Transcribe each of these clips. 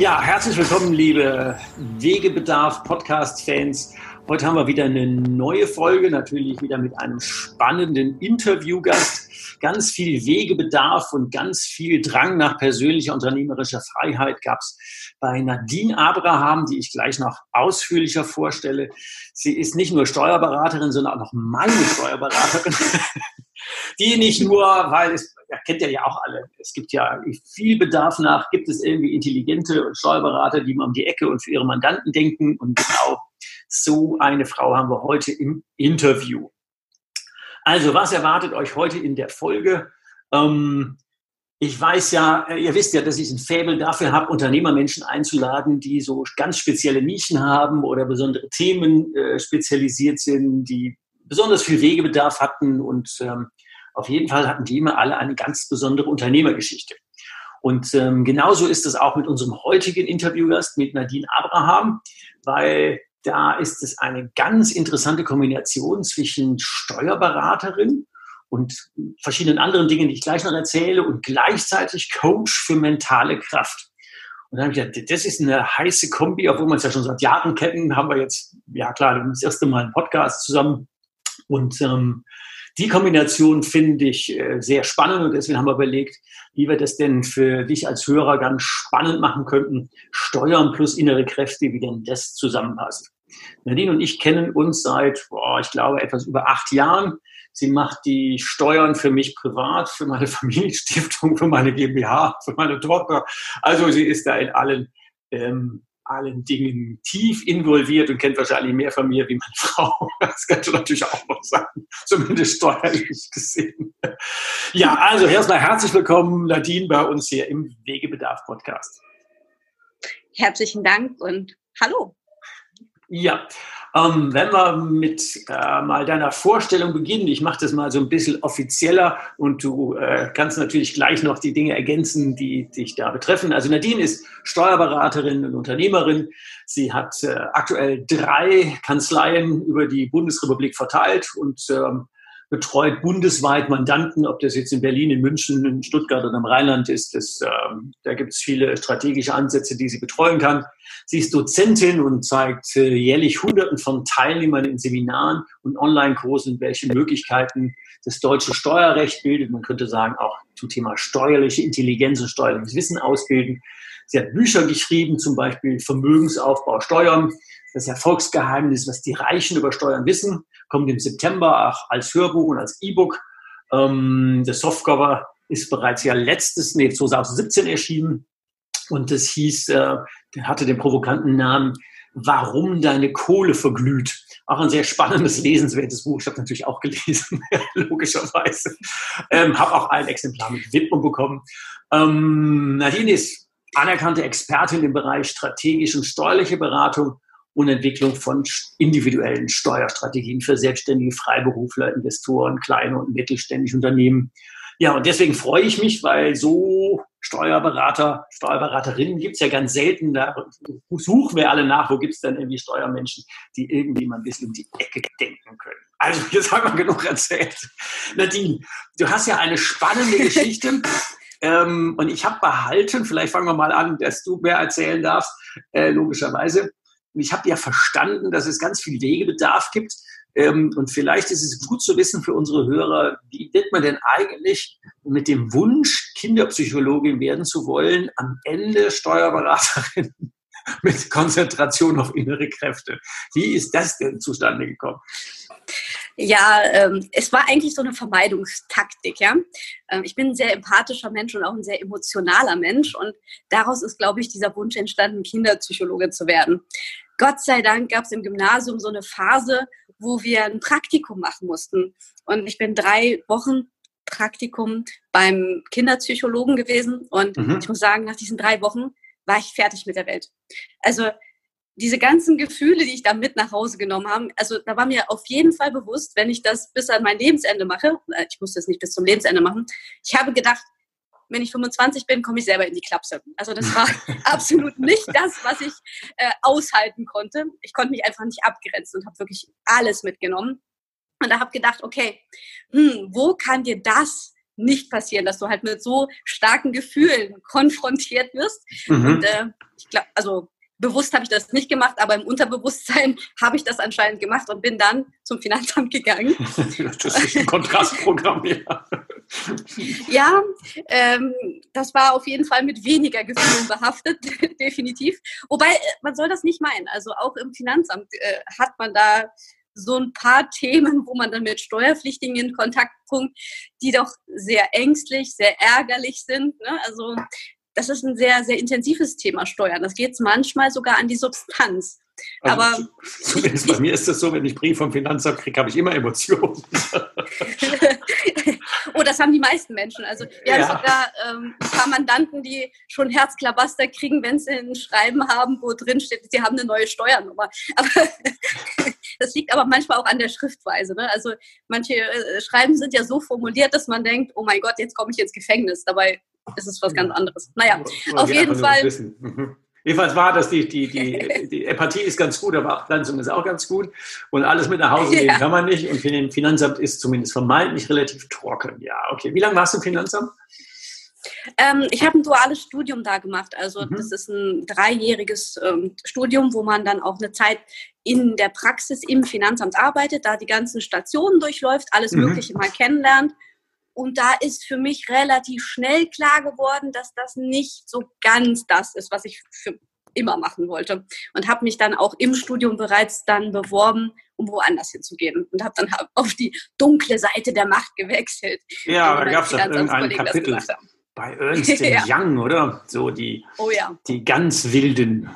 Ja, herzlich willkommen, liebe Wegebedarf-Podcast-Fans. Heute haben wir wieder eine neue Folge, natürlich wieder mit einem spannenden Interviewgast. Ganz viel Wegebedarf und ganz viel Drang nach persönlicher unternehmerischer Freiheit gab es bei Nadine Abraham, die ich gleich noch ausführlicher vorstelle. Sie ist nicht nur Steuerberaterin, sondern auch noch meine Steuerberaterin. die nicht nur, weil es, ja, kennt ihr ja auch alle, es gibt ja viel Bedarf nach, gibt es irgendwie intelligente Steuerberater, die mal um die Ecke und für ihre Mandanten denken. Und genau so eine Frau haben wir heute im Interview. Also, was erwartet euch heute in der Folge? Ähm, ich weiß ja, äh, ihr wisst ja, dass ich ein Faible dafür habe, Unternehmermenschen einzuladen, die so ganz spezielle Nischen haben oder besondere Themen äh, spezialisiert sind, die besonders viel Wegebedarf hatten und ähm, auf jeden Fall hatten die immer alle eine ganz besondere Unternehmergeschichte. Und ähm, genauso ist es auch mit unserem heutigen Interviewgast, mit Nadine Abraham, weil da ist es eine ganz interessante Kombination zwischen Steuerberaterin und verschiedenen anderen Dingen, die ich gleich noch erzähle, und gleichzeitig Coach für mentale Kraft. Und dann habe ich gedacht, das ist eine heiße Kombi, obwohl wir es ja schon seit Jahren kennen, haben wir jetzt, ja klar, das erste Mal einen Podcast zusammen. Und ähm, die Kombination finde ich äh, sehr spannend und deswegen haben wir überlegt, wie wir das denn für dich als Hörer ganz spannend machen könnten. Steuern plus innere Kräfte, wie denn das zusammenpasst. Nadine und ich kennen uns seit, boah, ich glaube, etwas über acht Jahren. Sie macht die Steuern für mich privat, für meine Familienstiftung, für meine GmbH, für meine Tochter. Also sie ist da in allen, ähm, allen Dingen tief involviert und kennt wahrscheinlich mehr von mir wie meine Frau. Das kannst du natürlich auch noch sagen, zumindest steuerlich gesehen. Ja, also erstmal herzlich willkommen, Nadine, bei uns hier im Wegebedarf-Podcast. Herzlichen Dank und hallo. Ja, ähm, wenn wir mit äh, mal deiner Vorstellung beginnen, ich mache das mal so ein bisschen offizieller und du äh, kannst natürlich gleich noch die Dinge ergänzen, die dich da betreffen. Also Nadine ist Steuerberaterin und Unternehmerin. Sie hat äh, aktuell drei Kanzleien über die Bundesrepublik verteilt und ähm, betreut bundesweit Mandanten, ob das jetzt in Berlin, in München, in Stuttgart oder im Rheinland ist. Das, ähm, da gibt es viele strategische Ansätze, die sie betreuen kann. Sie ist Dozentin und zeigt äh, jährlich Hunderten von Teilnehmern in Seminaren und Online-Kursen, welche Möglichkeiten das deutsche Steuerrecht bildet. Man könnte sagen, auch zum Thema steuerliche Intelligenz und steuerliches Wissen ausbilden. Sie hat Bücher geschrieben, zum Beispiel Vermögensaufbau Steuern, das Erfolgsgeheimnis, was die Reichen über Steuern wissen kommt im September als Hörbuch und als E-Book. Ähm, das Softcover ist bereits ja letztes, nee, 2017 erschienen. Und das hieß, äh, hatte den provokanten Namen Warum deine Kohle verglüht. Auch ein sehr spannendes, lesenswertes Buch. Ich habe natürlich auch gelesen, logischerweise. Ähm, habe auch ein Exemplar mit Widmung bekommen. Ähm, Nadine ist anerkannte Expertin im Bereich strategische und steuerliche Beratung und Entwicklung von individuellen Steuerstrategien für selbstständige Freiberufler, Investoren, kleine und mittelständische Unternehmen. Ja, und deswegen freue ich mich, weil so Steuerberater, Steuerberaterinnen gibt es ja ganz selten. Da suchen wir alle nach, wo gibt es denn irgendwie Steuermenschen, die irgendwie mal ein bisschen um die Ecke denken können. Also, jetzt haben wir genug erzählt. Nadine, du hast ja eine spannende Geschichte. ähm, und ich habe behalten, vielleicht fangen wir mal an, dass du mehr erzählen darfst, äh, logischerweise. Ich habe ja verstanden, dass es ganz viel Wegebedarf gibt. Ähm, und vielleicht ist es gut zu wissen für unsere Hörer, wie wird man denn eigentlich mit dem Wunsch, Kinderpsychologin werden zu wollen, am Ende Steuerberaterin mit Konzentration auf innere Kräfte. Wie ist das denn zustande gekommen? Ja, ähm, es war eigentlich so eine Vermeidungstaktik, ja. Ähm, ich bin ein sehr empathischer Mensch und auch ein sehr emotionaler Mensch und daraus ist, glaube ich, dieser Wunsch entstanden, Kinderpsychologe zu werden. Gott sei Dank gab es im Gymnasium so eine Phase, wo wir ein Praktikum machen mussten. Und ich bin drei Wochen Praktikum beim Kinderpsychologen gewesen und mhm. ich muss sagen, nach diesen drei Wochen war ich fertig mit der Welt. Also diese ganzen Gefühle, die ich da mit nach Hause genommen habe, also da war mir auf jeden Fall bewusst, wenn ich das bis an mein Lebensende mache, äh, ich muss das nicht bis zum Lebensende machen, ich habe gedacht, wenn ich 25 bin, komme ich selber in die Klapse. Also das war absolut nicht das, was ich äh, aushalten konnte. Ich konnte mich einfach nicht abgrenzen und habe wirklich alles mitgenommen. Und da habe gedacht, okay, hm, wo kann dir das nicht passieren, dass du halt mit so starken Gefühlen konfrontiert wirst? Mhm. Und äh, ich glaube, also bewusst habe ich das nicht gemacht, aber im Unterbewusstsein habe ich das anscheinend gemacht und bin dann zum Finanzamt gegangen. das ist ein Kontrastprogramm, ja. ja, ähm, das war auf jeden Fall mit weniger Gefühlen behaftet, definitiv. Wobei, äh, man soll das nicht meinen. Also auch im Finanzamt äh, hat man da so ein paar Themen, wo man dann mit Steuerpflichtigen in Kontakt kommt, die doch sehr ängstlich, sehr ärgerlich sind. Ne? Also das ist ein sehr, sehr intensives Thema Steuern. Das geht manchmal sogar an die Substanz. Also Aber zumindest bei mir ist das so, wenn ich Brief vom Finanzamt kriege, habe ich immer Emotionen. oh, das haben die meisten Menschen. Also wir ja. haben sogar ähm, ein paar Mandanten, die schon Herzklabaster kriegen, wenn sie ein Schreiben haben, wo drin steht, sie haben eine neue Steuernummer. Aber das liegt aber manchmal auch an der Schriftweise. Ne? Also manche äh, Schreiben sind ja so formuliert, dass man denkt, oh mein Gott, jetzt komme ich ins Gefängnis. Dabei ist es was ganz anderes. Naja, Oder auf jeden Fall. Jedenfalls war das, die, die, die, die Empathie ist ganz gut, aber Abgrenzung ist auch ganz gut. Und alles mit nach Hause nehmen ja. kann man nicht. Und für den Finanzamt ist zumindest vermeintlich relativ trocken. Ja, okay. Wie lange warst du im Finanzamt? Ähm, ich habe ein duales Studium da gemacht. Also mhm. das ist ein dreijähriges ähm, Studium, wo man dann auch eine Zeit in der Praxis im Finanzamt arbeitet, da die ganzen Stationen durchläuft, alles mhm. Mögliche mal kennenlernt. Und da ist für mich relativ schnell klar geworden, dass das nicht so ganz das ist, was ich für immer machen wollte. Und habe mich dann auch im Studium bereits dann beworben, um woanders hinzugehen. Und habe dann auf die dunkle Seite der Macht gewechselt. Ja, da gab es irgendein Kapitel bei Ernst ja. Young, oder? So die, oh, ja. die ganz wilden.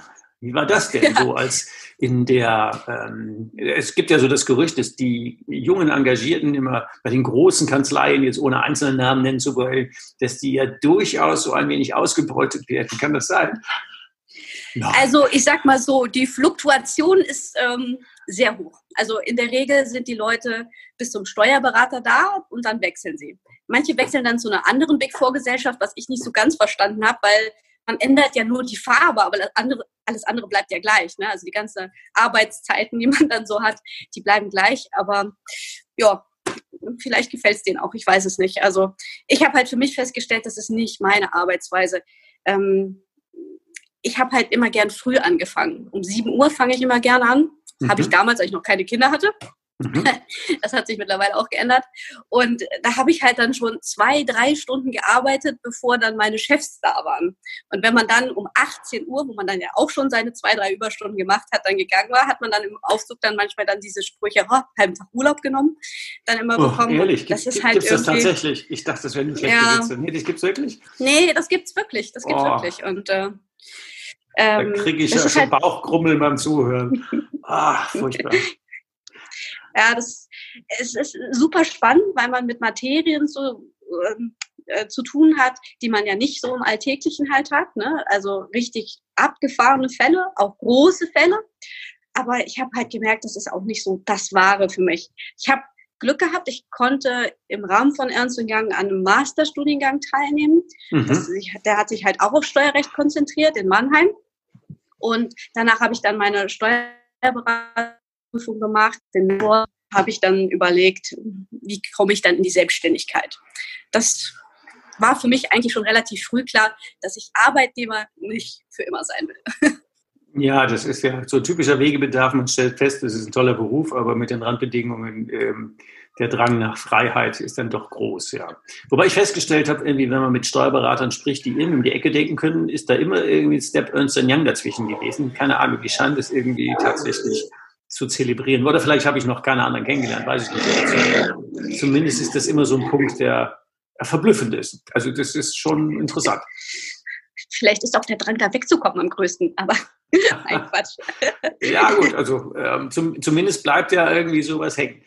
Wie war das denn ja. so als in der, ähm, es gibt ja so das Gerücht, dass die jungen Engagierten immer bei den großen Kanzleien, jetzt ohne einzelne Namen nennen zu wollen, dass die ja durchaus so ein wenig ausgebeutet werden. Kann das sein? No. Also ich sag mal so, die Fluktuation ist ähm, sehr hoch. Also in der Regel sind die Leute bis zum Steuerberater da und dann wechseln sie. Manche wechseln dann zu einer anderen Big Four Gesellschaft, was ich nicht so ganz verstanden habe, weil man ändert ja nur die Farbe, aber andere, alles andere bleibt ja gleich. Ne? Also die ganzen Arbeitszeiten, die man dann so hat, die bleiben gleich. Aber ja, vielleicht gefällt es denen auch, ich weiß es nicht. Also ich habe halt für mich festgestellt, das ist nicht meine Arbeitsweise. Ähm, ich habe halt immer gern früh angefangen. Um 7 Uhr fange ich immer gern an. Mhm. Habe ich damals, als ich noch keine Kinder hatte. Mhm. Das hat sich mittlerweile auch geändert. Und da habe ich halt dann schon zwei, drei Stunden gearbeitet, bevor dann meine Chefs da waren. Und wenn man dann um 18 Uhr, wo man dann ja auch schon seine zwei, drei Überstunden gemacht hat, dann gegangen war, hat man dann im Aufzug dann manchmal dann diese Sprüche, oh, halben Tag Urlaub genommen, dann immer oh, bekommen. Ehrlich, das gibt, ist halt gibt's das tatsächlich? Ich dachte, das wäre nur schlechte ja. Nee, das gibt's wirklich? Nee, das gibt's wirklich. Das gibt's oh. wirklich. Und äh, ähm, da kriege ich ja schon halt Bauchgrummeln beim Zuhören. Ah, furchtbar. Ja, das es ist super spannend, weil man mit Materien so ähm, äh, zu tun hat, die man ja nicht so im Alltäglichen halt hat. Ne? Also richtig abgefahrene Fälle, auch große Fälle. Aber ich habe halt gemerkt, das ist auch nicht so das Wahre für mich. Ich habe Glück gehabt, ich konnte im Rahmen von Ernst Young an einem Masterstudiengang teilnehmen. Mhm. Das, der hat sich halt auch auf Steuerrecht konzentriert in Mannheim. Und danach habe ich dann meine Steuerberatung Prüfung gemacht. Dennoch habe ich dann überlegt, wie komme ich dann in die Selbstständigkeit. Das war für mich eigentlich schon relativ früh klar, dass ich Arbeitnehmer nicht für immer sein will. Ja, das ist ja so typischer Wegebedarf. Man stellt fest, es ist ein toller Beruf, aber mit den Randbedingungen, ähm, der Drang nach Freiheit ist dann doch groß, ja. Wobei ich festgestellt habe, irgendwie, wenn man mit Steuerberatern spricht, die irgendwie um die Ecke denken können, ist da immer irgendwie Step Ernst Young dazwischen gewesen. Keine Ahnung, die scheint es irgendwie tatsächlich zu zelebrieren. Oder vielleicht habe ich noch keine anderen kennengelernt, weiß ich nicht. Zumindest ist das immer so ein Punkt, der verblüffend ist. Also das ist schon interessant. Vielleicht ist auch der Drang, da wegzukommen am größten, aber ein Quatsch. ja, gut, also ähm, zum, zumindest bleibt ja irgendwie sowas hängen.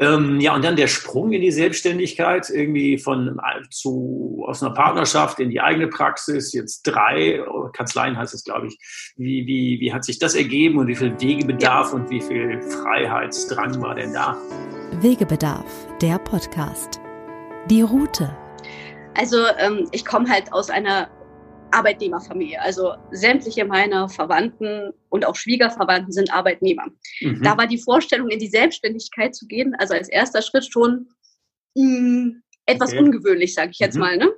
Ähm, ja, und dann der Sprung in die Selbstständigkeit, irgendwie von zu, aus einer Partnerschaft in die eigene Praxis, jetzt drei Kanzleien heißt es, glaube ich. Wie, wie, wie hat sich das ergeben und wie viel Wegebedarf und wie viel Freiheitsdrang war denn da? Wegebedarf, der Podcast. Die Route. Also ähm, ich komme halt aus einer Arbeitnehmerfamilie. Also sämtliche meiner Verwandten und auch Schwiegerverwandten sind Arbeitnehmer. Mhm. Da war die Vorstellung, in die Selbstständigkeit zu gehen, also als erster Schritt schon mh, mm, etwas okay. ungewöhnlich, sage ich jetzt mhm. mal. Ne?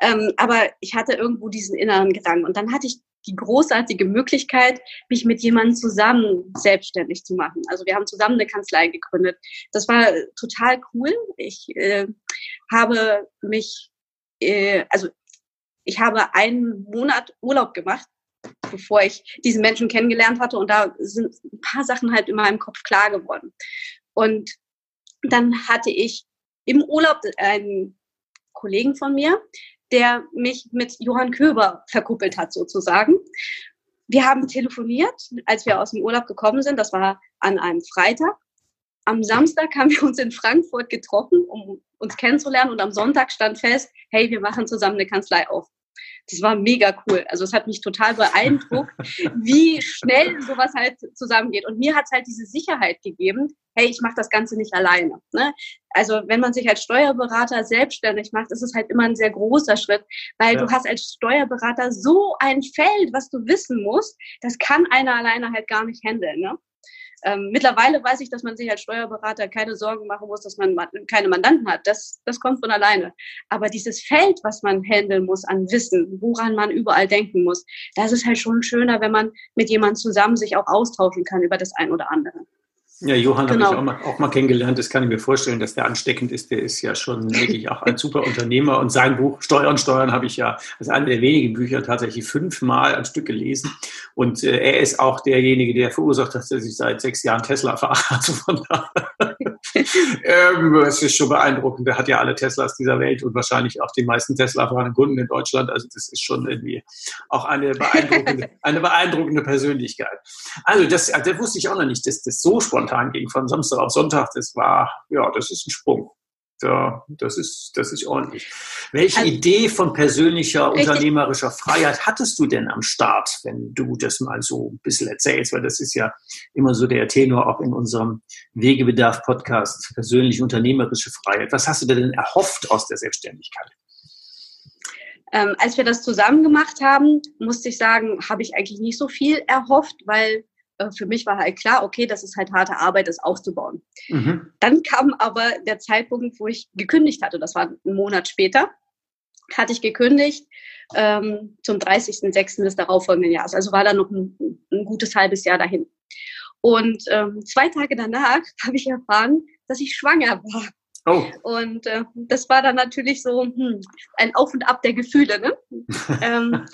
Ähm, aber ich hatte irgendwo diesen inneren Gedanken. Und dann hatte ich die großartige Möglichkeit, mich mit jemandem zusammen selbstständig zu machen. Also wir haben zusammen eine Kanzlei gegründet. Das war total cool. Ich äh, habe mich, äh, also ich habe einen Monat Urlaub gemacht, bevor ich diesen Menschen kennengelernt hatte. Und da sind ein paar Sachen halt in meinem Kopf klar geworden. Und dann hatte ich im Urlaub einen Kollegen von mir, der mich mit Johann Köber verkuppelt hat sozusagen. Wir haben telefoniert, als wir aus dem Urlaub gekommen sind. Das war an einem Freitag. Am Samstag haben wir uns in Frankfurt getroffen, um uns kennenzulernen. Und am Sonntag stand fest, hey, wir machen zusammen eine Kanzlei auf. Das war mega cool. Also es hat mich total beeindruckt, wie schnell sowas halt zusammengeht. Und mir hat es halt diese Sicherheit gegeben, hey, ich mache das Ganze nicht alleine. Ne? Also wenn man sich als Steuerberater selbstständig macht, ist es halt immer ein sehr großer Schritt, weil ja. du hast als Steuerberater so ein Feld, was du wissen musst, das kann einer alleine halt gar nicht handeln. Ne? Ähm, mittlerweile weiß ich, dass man sich als Steuerberater keine Sorgen machen muss, dass man keine Mandanten hat. Das, das kommt von alleine. Aber dieses Feld, was man handeln muss an Wissen, woran man überall denken muss, das ist halt schon schöner, wenn man mit jemandem zusammen sich auch austauschen kann über das ein oder andere. Ja, Johann genau. habe ich auch mal, auch mal, kennengelernt. Das kann ich mir vorstellen, dass der ansteckend ist. Der ist ja schon wirklich auch ein super Unternehmer. Und sein Buch Steuern, Steuern habe ich ja als eine der wenigen Bücher tatsächlich fünfmal ein Stück gelesen. Und äh, er ist auch derjenige, der verursacht hat, dass ich seit sechs Jahren Tesla fahre. Also von daher, ähm, es ist schon beeindruckend. Der hat ja alle Teslas dieser Welt und wahrscheinlich auch die meisten Tesla fahrenden Kunden in Deutschland. Also das ist schon irgendwie auch eine beeindruckende, eine beeindruckende Persönlichkeit. Also das, also das wusste ich auch noch nicht, dass das so spontan spontan ging von Samstag auf Sonntag, das war, ja, das ist ein Sprung. Ja, das ist, das ist ordentlich. Welche also, Idee von persönlicher richtig. unternehmerischer Freiheit hattest du denn am Start, wenn du das mal so ein bisschen erzählst? Weil das ist ja immer so der Tenor auch in unserem Wegebedarf-Podcast, persönlich unternehmerische Freiheit. Was hast du denn erhofft aus der Selbstständigkeit? Ähm, als wir das zusammen gemacht haben, musste ich sagen, habe ich eigentlich nicht so viel erhofft, weil für mich war halt klar, okay, das ist halt harte Arbeit, das aufzubauen. Mhm. Dann kam aber der Zeitpunkt, wo ich gekündigt hatte. Das war einen Monat später. Hatte ich gekündigt ähm, zum 30.06. des darauffolgenden Jahres. Also war da noch ein, ein gutes halbes Jahr dahin. Und ähm, zwei Tage danach habe ich erfahren, dass ich schwanger war. Oh. Und äh, das war dann natürlich so hm, ein Auf und Ab der Gefühle. Ne? ähm,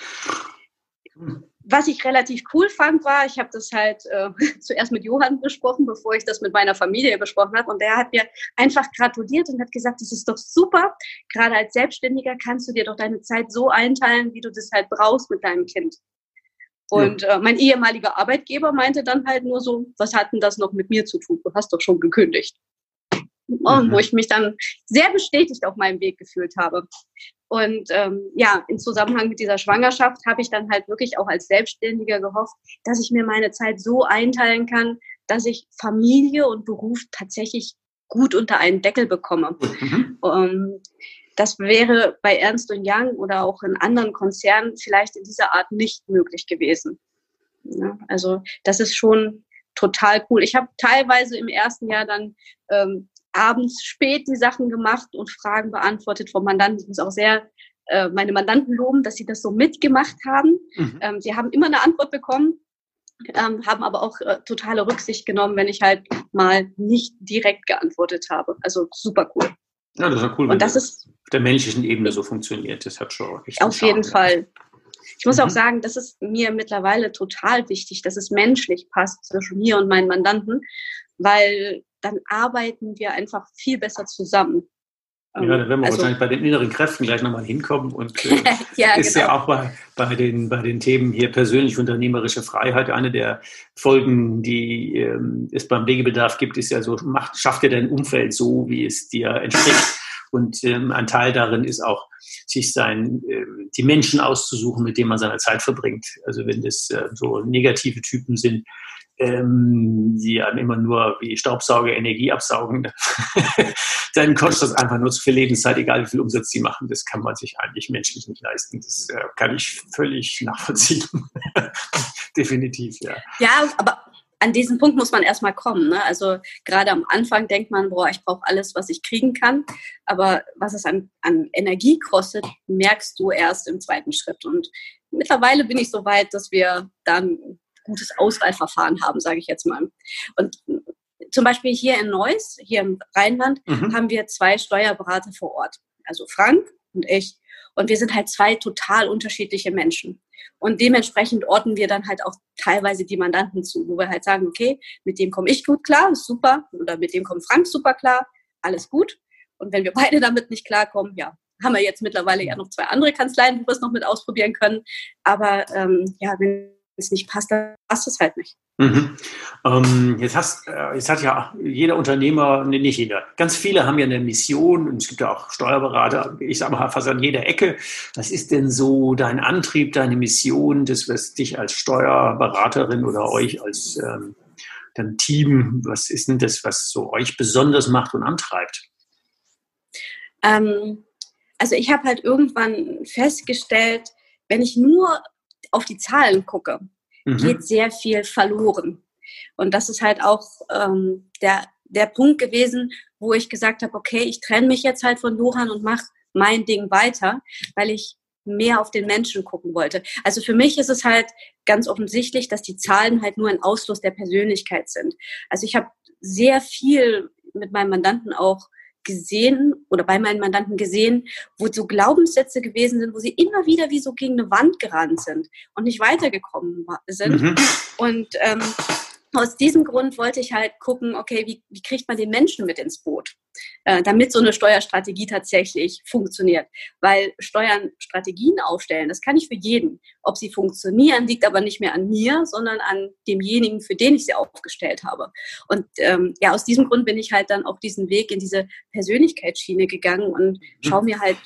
was ich relativ cool fand, war, ich habe das halt äh, zuerst mit Johann besprochen, bevor ich das mit meiner Familie besprochen habe. Und der hat mir einfach gratuliert und hat gesagt, das ist doch super. Gerade als Selbstständiger kannst du dir doch deine Zeit so einteilen, wie du das halt brauchst mit deinem Kind. Und ja. äh, mein ehemaliger Arbeitgeber meinte dann halt nur so, was hat denn das noch mit mir zu tun? Du hast doch schon gekündigt. Mhm. Wo ich mich dann sehr bestätigt auf meinem Weg gefühlt habe. Und ähm, ja, im Zusammenhang mit dieser Schwangerschaft habe ich dann halt wirklich auch als Selbstständiger gehofft, dass ich mir meine Zeit so einteilen kann, dass ich Familie und Beruf tatsächlich gut unter einen Deckel bekomme. Mhm. Um, ähm, das wäre bei Ernst Young oder auch in anderen Konzernen vielleicht in dieser Art nicht möglich gewesen. Ja, also das ist schon total cool. Ich habe teilweise im ersten Jahr dann ähm, abends spät die Sachen gemacht und Fragen beantwortet vom Mandanten. Ich muss auch sehr äh, meine Mandanten loben, dass sie das so mitgemacht haben. Mhm. Ähm, sie haben immer eine Antwort bekommen, ähm, haben aber auch äh, totale Rücksicht genommen, wenn ich halt mal nicht direkt geantwortet habe. Also super cool. Ja, das ist ja cool, und wenn das ist auf der menschlichen Ebene so funktioniert. Das hat schon echt Auf jeden Fall. Ich muss mhm. auch sagen, das ist mir mittlerweile total wichtig, dass es menschlich passt zwischen mir und meinen Mandanten, weil dann arbeiten wir einfach viel besser zusammen. Ja, da werden wir also, wahrscheinlich bei den inneren Kräften gleich nochmal hinkommen. Und äh, ja, ist genau. ja auch bei, bei, den, bei den Themen hier persönlich unternehmerische Freiheit eine der Folgen, die ähm, es beim Wegebedarf gibt, ist ja so, macht, schafft dir dein Umfeld so, wie es dir entspricht. Und ähm, ein Teil darin ist auch, sich sein, äh, die Menschen auszusuchen, mit denen man seine Zeit verbringt. Also wenn das äh, so negative Typen sind, ähm, die einem immer nur wie Staubsauger Energie absaugen, dann kostet das einfach nur zu viel Lebenszeit, egal wie viel Umsatz sie machen. Das kann man sich eigentlich menschlich nicht leisten. Das äh, kann ich völlig nachvollziehen. Definitiv, ja. Ja, aber an diesen Punkt muss man erstmal kommen. Ne? Also gerade am Anfang denkt man, boah, ich brauche alles, was ich kriegen kann. Aber was es an, an Energie kostet, merkst du erst im zweiten Schritt. Und mittlerweile bin ich so weit, dass wir dann gutes Auswahlverfahren haben, sage ich jetzt mal. Und zum Beispiel hier in Neuss, hier im Rheinland, mhm. haben wir zwei Steuerberater vor Ort. Also Frank und ich. Und wir sind halt zwei total unterschiedliche Menschen. Und dementsprechend ordnen wir dann halt auch teilweise die Mandanten zu, wo wir halt sagen, okay, mit dem komme ich gut klar, ist super, oder mit dem kommt Frank super klar, alles gut. Und wenn wir beide damit nicht klarkommen, ja, haben wir jetzt mittlerweile ja noch zwei andere Kanzleien, wo wir es noch mit ausprobieren können. Aber ähm, ja, wenn es nicht passt, dann passt es halt nicht. Mhm. Ähm, jetzt, hast, äh, jetzt hat ja jeder Unternehmer, nee, nicht jeder, ganz viele haben ja eine Mission und es gibt ja auch Steuerberater, ich sage mal fast an jeder Ecke. Was ist denn so dein Antrieb, deine Mission, das, was dich als Steuerberaterin oder euch als ähm, dein Team, was ist denn das, was so euch besonders macht und antreibt? Ähm, also ich habe halt irgendwann festgestellt, wenn ich nur auf die Zahlen gucke, mhm. geht sehr viel verloren. Und das ist halt auch ähm, der, der Punkt gewesen, wo ich gesagt habe, okay, ich trenne mich jetzt halt von Johann und mache mein Ding weiter, weil ich mehr auf den Menschen gucken wollte. Also für mich ist es halt ganz offensichtlich, dass die Zahlen halt nur ein Ausfluss der Persönlichkeit sind. Also ich habe sehr viel mit meinem Mandanten auch gesehen oder bei meinen Mandanten gesehen, wo so Glaubenssätze gewesen sind, wo sie immer wieder wie so gegen eine Wand gerannt sind und nicht weitergekommen sind. Mhm. Und ähm, aus diesem Grund wollte ich halt gucken, okay, wie, wie kriegt man den Menschen mit ins Boot, äh, damit so eine Steuerstrategie tatsächlich funktioniert. Weil Steuern Strategien aufstellen, das kann ich für jeden. Ob sie funktionieren, liegt aber nicht mehr an mir, sondern an demjenigen, für den ich sie aufgestellt habe. Und ähm, ja, aus diesem Grund bin ich halt dann auch diesen Weg in diese Persönlichkeitsschiene gegangen und schaue mir halt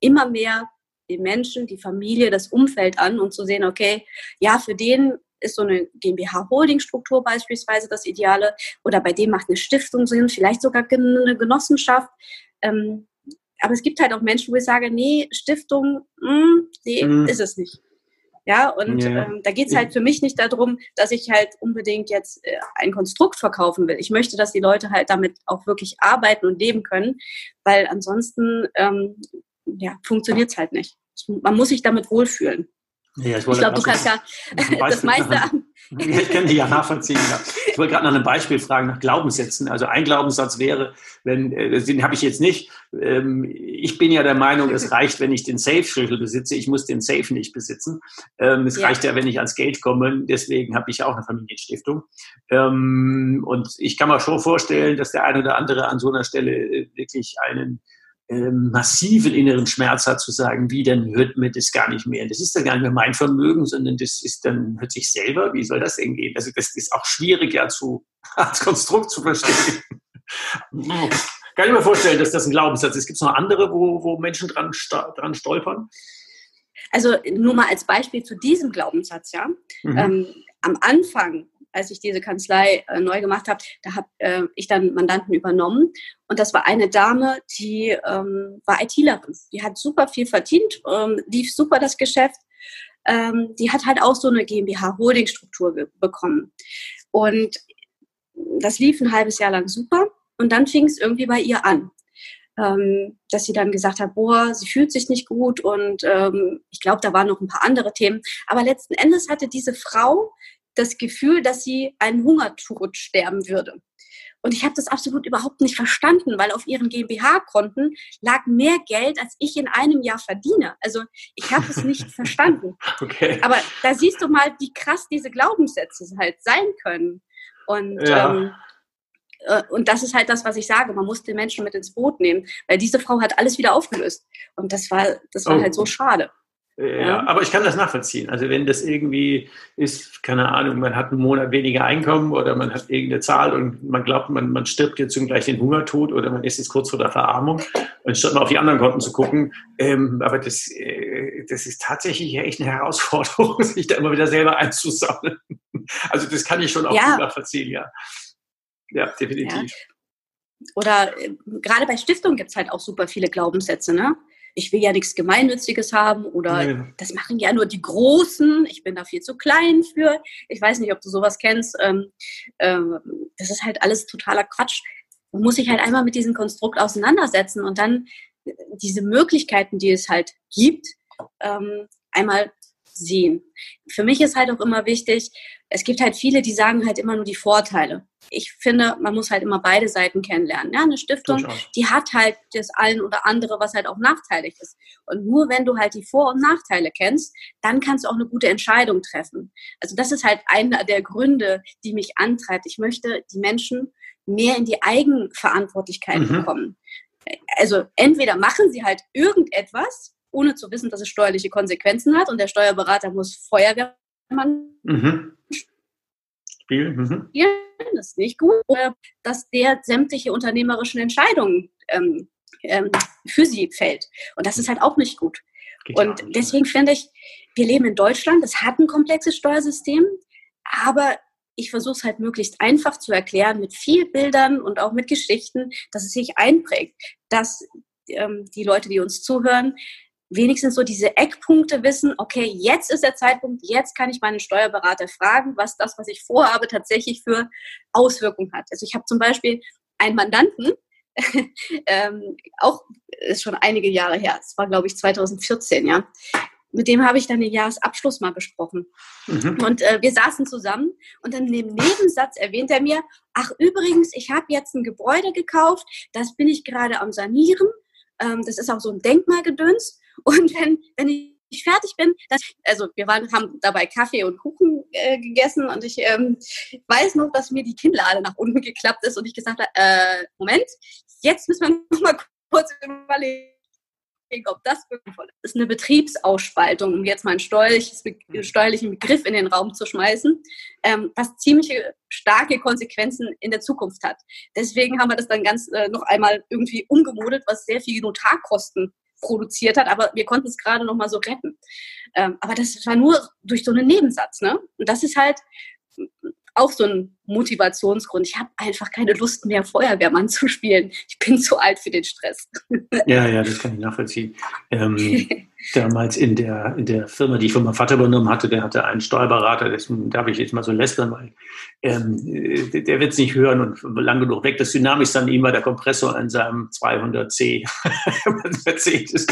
immer mehr den Menschen, die Familie, das Umfeld an und zu sehen, okay, ja, für den ist so eine GmbH-Holding-Struktur beispielsweise das Ideale oder bei dem macht eine Stiftung Sinn, vielleicht sogar eine Genossenschaft. Ähm, aber es gibt halt auch Menschen, wo ich sage, nee, Stiftung, mh, hm, nee, mhm. ist es nicht. Ja, und yeah. ähm, da geht es halt für mich nicht darum, dass ich halt unbedingt jetzt äh, ein Konstrukt verkaufen will. Ich möchte, dass die Leute halt damit auch wirklich arbeiten und leben können, weil ansonsten ähm, ja, funktioniert es halt nicht. Man muss sich damit wohlfühlen. Ja, ich, ich glaube, du kannst ja das meiste an. ich kann die ja nachvollziehen. Ja. Ich wollte gerade nach einem Beispiel fragen, nach Glaubenssätzen. Also ein Glaubenssatz wäre, wenn, äh, den habe ich jetzt nicht. Ähm, ich bin ja der Meinung, es reicht, wenn ich den Safe-Schlüssel besitze. Ich muss den Safe nicht besitzen. Ähm, es ja. reicht ja, wenn ich ans Geld komme. Deswegen habe ich auch eine Familienstiftung. Ähm, und ich kann mir schon vorstellen, dass der eine oder andere an so einer Stelle äh, wirklich einen massiven inneren Schmerz hat, zu sagen, wie, dann hört mir das gar nicht mehr. Das ist dann gar nicht mehr mein Vermögen, sondern das ist dann, hört sich selber, wie soll das denn gehen? Also das ist auch schwierig ja zu, als Konstrukt zu verstehen. Kann ich mir vorstellen, dass das ein Glaubenssatz ist. Gibt es noch andere, wo, wo Menschen dran, dran stolpern? Also nur mal als Beispiel zu diesem Glaubenssatz, ja. Mhm. Ähm, am Anfang als ich diese Kanzlei äh, neu gemacht habe, da habe äh, ich dann Mandanten übernommen. Und das war eine Dame, die ähm, war ITlerin. Die hat super viel verdient, ähm, lief super das Geschäft. Ähm, die hat halt auch so eine GmbH-Holding-Struktur bekommen. Und das lief ein halbes Jahr lang super. Und dann fing es irgendwie bei ihr an. Ähm, dass sie dann gesagt hat, boah, sie fühlt sich nicht gut und ähm, ich glaube, da waren noch ein paar andere Themen. Aber letzten Endes hatte diese Frau das Gefühl, dass sie einen Hungertod sterben würde. Und ich habe das absolut überhaupt nicht verstanden, weil auf ihren GmbH-Konten lag mehr Geld, als ich in einem Jahr verdiene. Also ich habe es nicht verstanden. Okay. Aber da siehst du mal, wie krass diese Glaubenssätze halt sein können. Und, ja. ähm, äh, und das ist halt das, was ich sage. Man muss den Menschen mit ins Boot nehmen, weil diese Frau hat alles wieder aufgelöst. Und das war, das war oh. halt so schade. Ja, aber ich kann das nachvollziehen. Also wenn das irgendwie ist, keine Ahnung, man hat einen Monat weniger Einkommen oder man hat irgendeine Zahl und man glaubt, man, man stirbt jetzt gleich den Hungertod oder man ist jetzt kurz vor der Verarmung, anstatt mal auf die anderen Konten zu gucken. Ähm, aber das, äh, das ist tatsächlich echt eine Herausforderung, sich da immer wieder selber einzusammeln. Also das kann ich schon auch ja. nachvollziehen, ja. Ja, definitiv. Ja. Oder äh, gerade bei Stiftungen gibt es halt auch super viele Glaubenssätze, ne? Ich will ja nichts Gemeinnütziges haben oder nee. das machen ja nur die Großen, ich bin da viel zu klein für. Ich weiß nicht, ob du sowas kennst. Ähm, ähm, das ist halt alles totaler Quatsch. Man muss sich halt einmal mit diesem Konstrukt auseinandersetzen und dann äh, diese Möglichkeiten, die es halt gibt, ähm, einmal sehen. Für mich ist halt auch immer wichtig, es gibt halt viele, die sagen halt immer nur die Vorteile. Ich finde, man muss halt immer beide Seiten kennenlernen. Ja, eine Stiftung, die hat halt das ein oder andere, was halt auch nachteilig ist. Und nur wenn du halt die Vor- und Nachteile kennst, dann kannst du auch eine gute Entscheidung treffen. Also das ist halt einer der Gründe, die mich antreibt. Ich möchte die Menschen mehr in die Eigenverantwortlichkeit mhm. bekommen. Also entweder machen sie halt irgendetwas, ohne zu wissen, dass es steuerliche Konsequenzen hat und der Steuerberater muss Feuerwehrmann mhm. spielen. Mhm. Das ist nicht gut. Oder dass der sämtliche unternehmerischen Entscheidungen ähm, ähm, für sie fällt. Und das ist halt auch nicht gut. Geht und deswegen finde ich, wir leben in Deutschland, das hat ein komplexes Steuersystem, aber ich versuche es halt möglichst einfach zu erklären mit viel Bildern und auch mit Geschichten, dass es sich einprägt, dass ähm, die Leute, die uns zuhören, wenigstens so diese Eckpunkte wissen, okay, jetzt ist der Zeitpunkt, jetzt kann ich meinen Steuerberater fragen, was das, was ich vorhabe, tatsächlich für Auswirkungen hat. Also ich habe zum Beispiel einen Mandanten, ähm, auch ist schon einige Jahre her, es war glaube ich 2014, ja. Mit dem habe ich dann den Jahresabschluss mal besprochen. Mhm. Und äh, wir saßen zusammen und dann im Nebensatz erwähnt er mir, ach übrigens, ich habe jetzt ein Gebäude gekauft, das bin ich gerade am Sanieren. Ähm, das ist auch so ein Denkmalgedöns. Und wenn, wenn ich fertig bin, das, also wir waren, haben dabei Kaffee und Kuchen äh, gegessen und ich ähm, weiß noch, dass mir die Kinnlade nach unten geklappt ist und ich gesagt habe, äh, Moment, jetzt müssen wir noch mal kurz überlegen, ob das sinnvoll ist. Das ist eine Betriebsausspaltung, um jetzt mal einen steuerlichen Begriff in den Raum zu schmeißen, ähm, was ziemliche starke Konsequenzen in der Zukunft hat. Deswegen haben wir das dann ganz äh, noch einmal irgendwie umgemodelt, was sehr viel Notarkosten produziert hat, aber wir konnten es gerade noch mal so retten. Ähm, aber das war nur durch so einen Nebensatz, ne? Und das ist halt auch so ein Motivationsgrund. Ich habe einfach keine Lust mehr, Feuerwehrmann zu spielen. Ich bin zu alt für den Stress. Ja, ja, das kann ich nachvollziehen. Ähm, damals in der, in der Firma, die ich von meinem Vater übernommen hatte, der hatte einen Steuerberater, das darf ich jetzt mal so lästern, weil ähm, der wird es nicht hören und lang genug weg. Das Dynamischste an ihm war der Kompressor in seinem 200C Mercedes.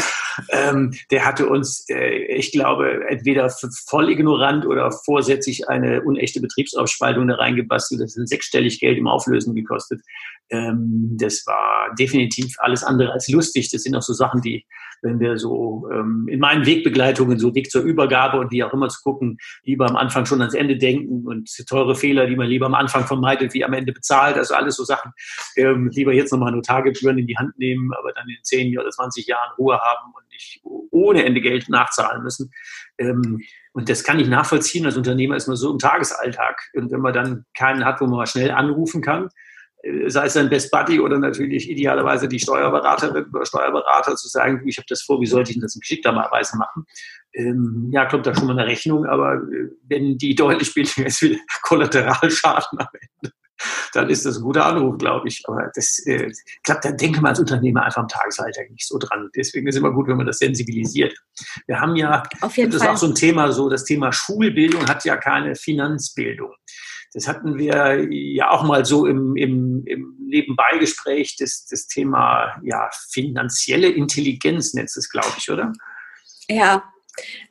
Ähm, der hatte uns, äh, ich glaube, entweder voll ignorant oder vorsätzlich eine unechte Betriebsaufspaltung da reingebastelt. Das ein sechsstellig Geld im Auflösen gekostet. Ähm, das war definitiv alles andere als lustig. Das sind auch so Sachen, die, wenn wir so ähm, in meinen Wegbegleitungen, so Weg zur Übergabe und wie auch immer zu gucken, lieber am Anfang schon ans Ende denken und teure Fehler, die man lieber am Anfang vermeidet, wie am Ende bezahlt. Also alles so Sachen. Ähm, lieber jetzt nochmal Notargebühren in die Hand nehmen, aber dann in 10 oder 20 Jahren Ruhe haben und nicht ohne Ende Geld nachzahlen müssen. Ähm, und das kann ich nachvollziehen. Als Unternehmer ist man so im Tagesalltag. Und wenn man dann keinen hat, wo man mal schnell anrufen kann, sei es ein Best Buddy oder natürlich idealerweise die Steuerberaterin oder Steuerberater zu sagen, ich habe das vor, wie sollte ich das geschickterweise machen? Ähm, ja, kommt da schon mal eine Rechnung, aber äh, wenn die deutlich billiger ist wie Kollateralschaden am Ende, dann ist das ein guter Anruf, glaube ich. Aber das, äh, ich glaube, da denke man als Unternehmer einfach am Tagesalltag nicht so dran. Deswegen ist es immer gut, wenn man das sensibilisiert. Wir haben ja, das ist auch so ein Thema, so das Thema Schulbildung hat ja keine Finanzbildung. Das hatten wir ja auch mal so im, im, im Nebenbeigespräch, das, das Thema ja, finanzielle Intelligenz nennt es, glaube ich, oder? Ja,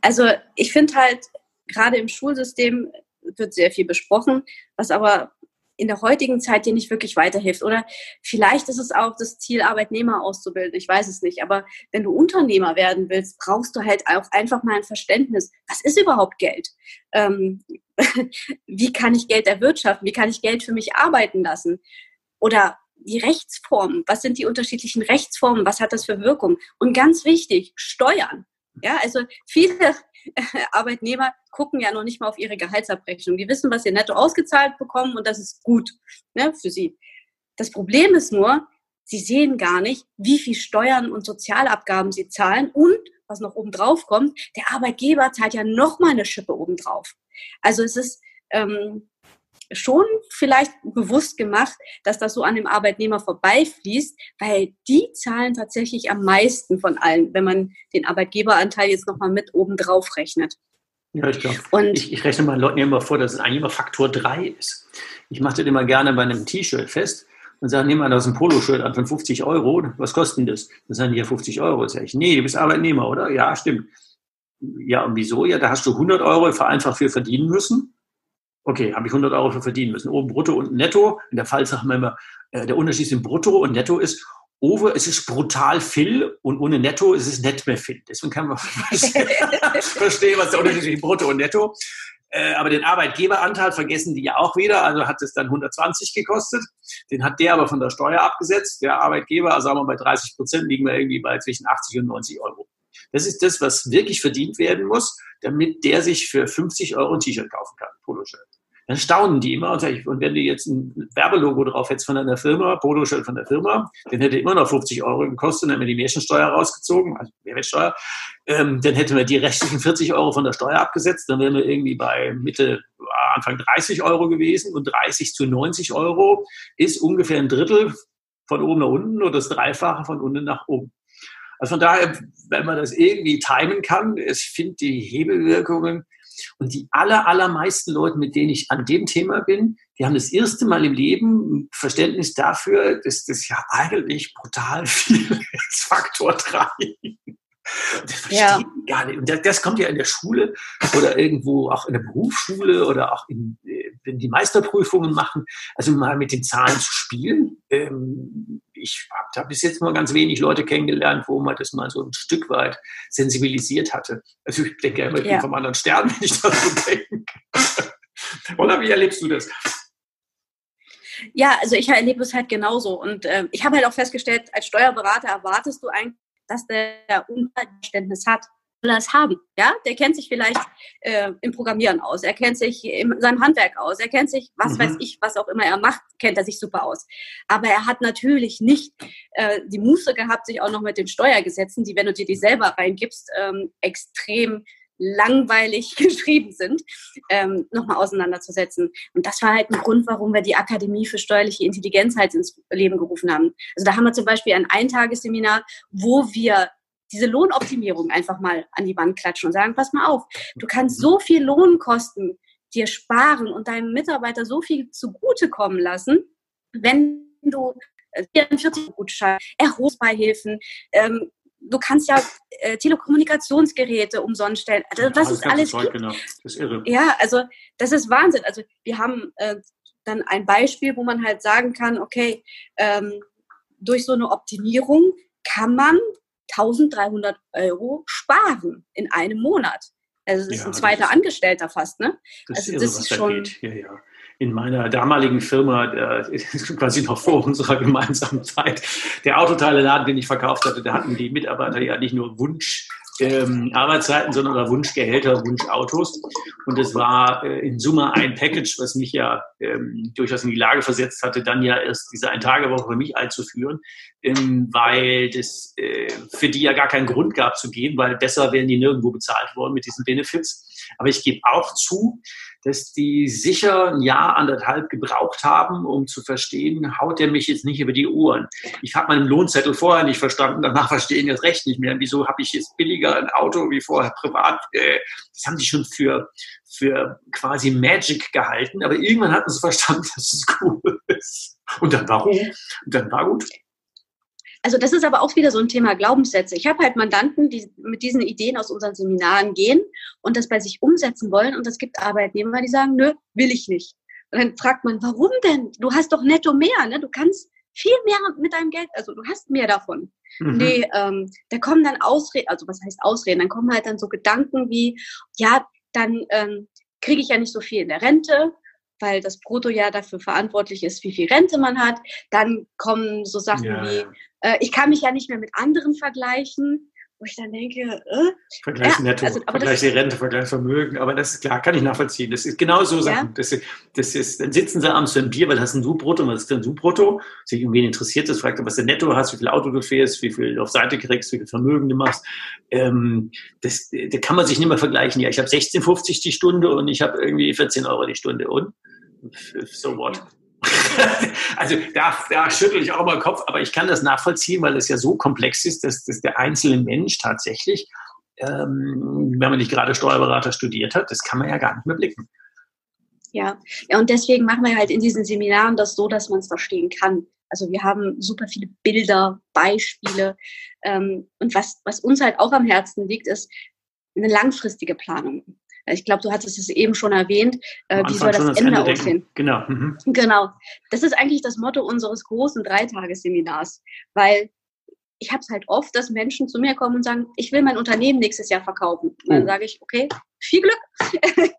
also ich finde halt, gerade im Schulsystem wird sehr viel besprochen, was aber in der heutigen Zeit dir nicht wirklich weiterhilft. Oder vielleicht ist es auch das Ziel, Arbeitnehmer auszubilden. Ich weiß es nicht. Aber wenn du Unternehmer werden willst, brauchst du halt auch einfach mal ein Verständnis. Was ist überhaupt Geld? Ähm, wie kann ich Geld erwirtschaften? Wie kann ich Geld für mich arbeiten lassen? Oder die Rechtsformen. Was sind die unterschiedlichen Rechtsformen? Was hat das für Wirkung? Und ganz wichtig, Steuern. Ja, also viele Arbeitnehmer gucken ja noch nicht mal auf ihre Gehaltsabrechnung. Die wissen, was sie netto ausgezahlt bekommen und das ist gut ne, für sie. Das Problem ist nur, sie sehen gar nicht, wie viel Steuern und Sozialabgaben sie zahlen und was noch oben drauf kommt, der Arbeitgeber zahlt ja noch mal eine Schippe oben drauf. Also es ist ähm, schon vielleicht bewusst gemacht, dass das so an dem Arbeitnehmer vorbeifließt, weil die zahlen tatsächlich am meisten von allen, wenn man den Arbeitgeberanteil jetzt nochmal mit oben drauf rechnet. Ja, ich glaube. Ich, ich, rechne meinen Leuten immer vor, dass es eigentlich immer Faktor 3 ist. Ich mache das immer gerne bei einem T-Shirt fest und sage, nehmen wir das ein Poloshirt an von 50 Euro. Was kostet das? Dann sagen die ja 50 Euro. Sag ich, nee, du bist Arbeitnehmer, oder? Ja, stimmt. Ja, und wieso? Ja, da hast du 100 Euro vereinfacht für verdienen müssen okay, habe ich 100 Euro für verdienen müssen. Oben brutto und netto. In der Fall sagen wir immer, äh, der Unterschied zwischen brutto und netto ist, over es ist brutal viel und ohne netto ist es nicht mehr viel. Deswegen kann man verstehen, was der Unterschied zwischen brutto und netto. Äh, aber den Arbeitgeberanteil vergessen die ja auch wieder. Also hat es dann 120 gekostet. Den hat der aber von der Steuer abgesetzt. Der Arbeitgeber, also sagen wir bei 30 Prozent liegen wir irgendwie bei zwischen 80 und 90 Euro. Das ist das, was wirklich verdient werden muss, damit der sich für 50 Euro ein T-Shirt kaufen kann, Poloshirt. Dann staunen die immer und, ich, und wenn du jetzt ein Werbelogo drauf hättest von einer Firma, Poloshirt von der Firma, den hätte immer noch 50 Euro gekostet, dann hätten wir die Mehrwertsteuer rausgezogen, also Mehrwertsteuer, ähm, dann hätten wir die restlichen 40 Euro von der Steuer abgesetzt, dann wären wir irgendwie bei Mitte, Anfang 30 Euro gewesen und 30 zu 90 Euro ist ungefähr ein Drittel von oben nach unten oder das Dreifache von unten nach oben. Also von daher, wenn man das irgendwie timen kann, ich finde die Hebelwirkungen und die aller, allermeisten Leute, mit denen ich an dem Thema bin, die haben das erste Mal im Leben Verständnis dafür, dass das ja eigentlich brutal viel ist, Faktor 3. Das verstehe ja. gar nicht. Und das, das, kommt ja in der Schule oder irgendwo auch in der Berufsschule oder auch in, äh, wenn die Meisterprüfungen machen, also mal mit den Zahlen zu spielen. Ähm, ich habe bis jetzt nur ganz wenig Leute kennengelernt, wo man das mal so ein Stück weit sensibilisiert hatte. Also ich denke immer, ich ja. bin vom anderen Stern, wenn ich das so denke. Oder wie erlebst du das? Ja, also ich erlebe es halt genauso. Und äh, ich habe halt auch festgestellt, als Steuerberater erwartest du eigentlich, dass der Unverständnis hat das haben. Ja, der kennt sich vielleicht äh, im Programmieren aus, er kennt sich in seinem Handwerk aus, er kennt sich, was mhm. weiß ich, was auch immer er macht, kennt er sich super aus. Aber er hat natürlich nicht äh, die Muße gehabt, sich auch noch mit den Steuergesetzen, die, wenn du dir die selber reingibst, ähm, extrem langweilig geschrieben sind, ähm, nochmal auseinanderzusetzen. Und das war halt ein Grund, warum wir die Akademie für steuerliche Intelligenz halt ins Leben gerufen haben. Also da haben wir zum Beispiel ein Eintagesseminar, wo wir diese Lohnoptimierung einfach mal an die Wand klatschen und sagen, pass mal auf, du kannst so viel Lohnkosten dir sparen und deinem Mitarbeiter so viel zugutekommen lassen, wenn du 44 äh, Gutscheine, Erholungsbeihilfen, ähm, du kannst ja äh, Telekommunikationsgeräte umsonst stellen. Also, ja, was ist alles Zeug, genau. Das ist irre. Ja, also das ist Wahnsinn. Also wir haben äh, dann ein Beispiel, wo man halt sagen kann, okay, ähm, durch so eine Optimierung kann man 1300 Euro sparen in einem Monat. Also das ist ja, ein zweiter ist, Angestellter fast, ne? Das also ist, irre, das ist schon. Ja, ja. In meiner damaligen Firma, äh, quasi noch vor unserer gemeinsamen Zeit, der Autoteile-Laden, den ich verkauft hatte, da hatten die Mitarbeiter ja nicht nur Wunsch ähm, Arbeitszeiten, sondern auch Wunschgehälter, Wunschautos. Und es war äh, in Summe ein Package, was mich ja ähm, durchaus in die Lage versetzt hatte, dann ja erst diese Ein-Tage-Woche für mich einzuführen, ähm, weil das äh, für die ja gar keinen Grund gab zu gehen, weil besser wären die nirgendwo bezahlt worden mit diesen Benefits. Aber ich gebe auch zu, dass die sicher ein Jahr, anderthalb gebraucht haben, um zu verstehen, haut der mich jetzt nicht über die Ohren. Ich habe meinen Lohnzettel vorher nicht verstanden, danach verstehen jetzt recht nicht mehr. Wieso habe ich jetzt billiger ein Auto wie vorher privat? Äh, das haben die schon für, für quasi Magic gehalten, aber irgendwann hatten sie verstanden, dass es cool ist. Und dann war gut. Und dann war gut. Also das ist aber auch wieder so ein Thema Glaubenssätze. Ich habe halt Mandanten, die mit diesen Ideen aus unseren Seminaren gehen und das bei sich umsetzen wollen. Und es gibt Arbeitnehmer, die sagen, nö, will ich nicht. Und dann fragt man, warum denn? Du hast doch netto mehr, ne? Du kannst viel mehr mit deinem Geld, also du hast mehr davon. Mhm. Nee, ähm, da kommen dann Ausreden, also was heißt Ausreden? Dann kommen halt dann so Gedanken wie, ja, dann ähm, kriege ich ja nicht so viel in der Rente, weil das Brutto ja dafür verantwortlich ist, wie viel Rente man hat. Dann kommen so Sachen ja, wie, äh, ich kann mich ja nicht mehr mit anderen vergleichen wo ich dann denke, äh, Vergleich ja, Netto, also, Vergleich die Rente, Vergleich Vermögen, aber das ist klar, kann ich nachvollziehen. Das ist genau so Sachen. Ja. Das, das ist, dann sitzen sie abends für ein Bier, weil hast ein du brutto, was ist denn du brutto? Sich irgendwie interessiert das, fragt was du netto hast, wie viel Auto du fährst, wie viel auf Seite kriegst, wie viel Vermögen du machst. Ähm, das, da kann man sich nicht mehr vergleichen. Ja, ich habe 16,50 die Stunde und ich habe irgendwie 14 Euro die Stunde. Und? So what? also da, da schüttel ich auch mal Kopf, aber ich kann das nachvollziehen, weil es ja so komplex ist, dass, dass der einzelne Mensch tatsächlich, ähm, wenn man nicht gerade Steuerberater studiert hat, das kann man ja gar nicht mehr blicken. Ja, ja, und deswegen machen wir halt in diesen Seminaren das so, dass man es verstehen kann. Also wir haben super viele Bilder, Beispiele. Ähm, und was, was uns halt auch am Herzen liegt, ist eine langfristige Planung. Ich glaube, du hattest es eben schon erwähnt. Äh, wie soll das, das Ende, Ende aussehen? Genau. Mhm. Genau. Das ist eigentlich das Motto unseres großen Dreitagesseminars, weil ich habe es halt oft, dass Menschen zu mir kommen und sagen, ich will mein Unternehmen nächstes Jahr verkaufen. Und dann oh. sage ich, okay, viel Glück.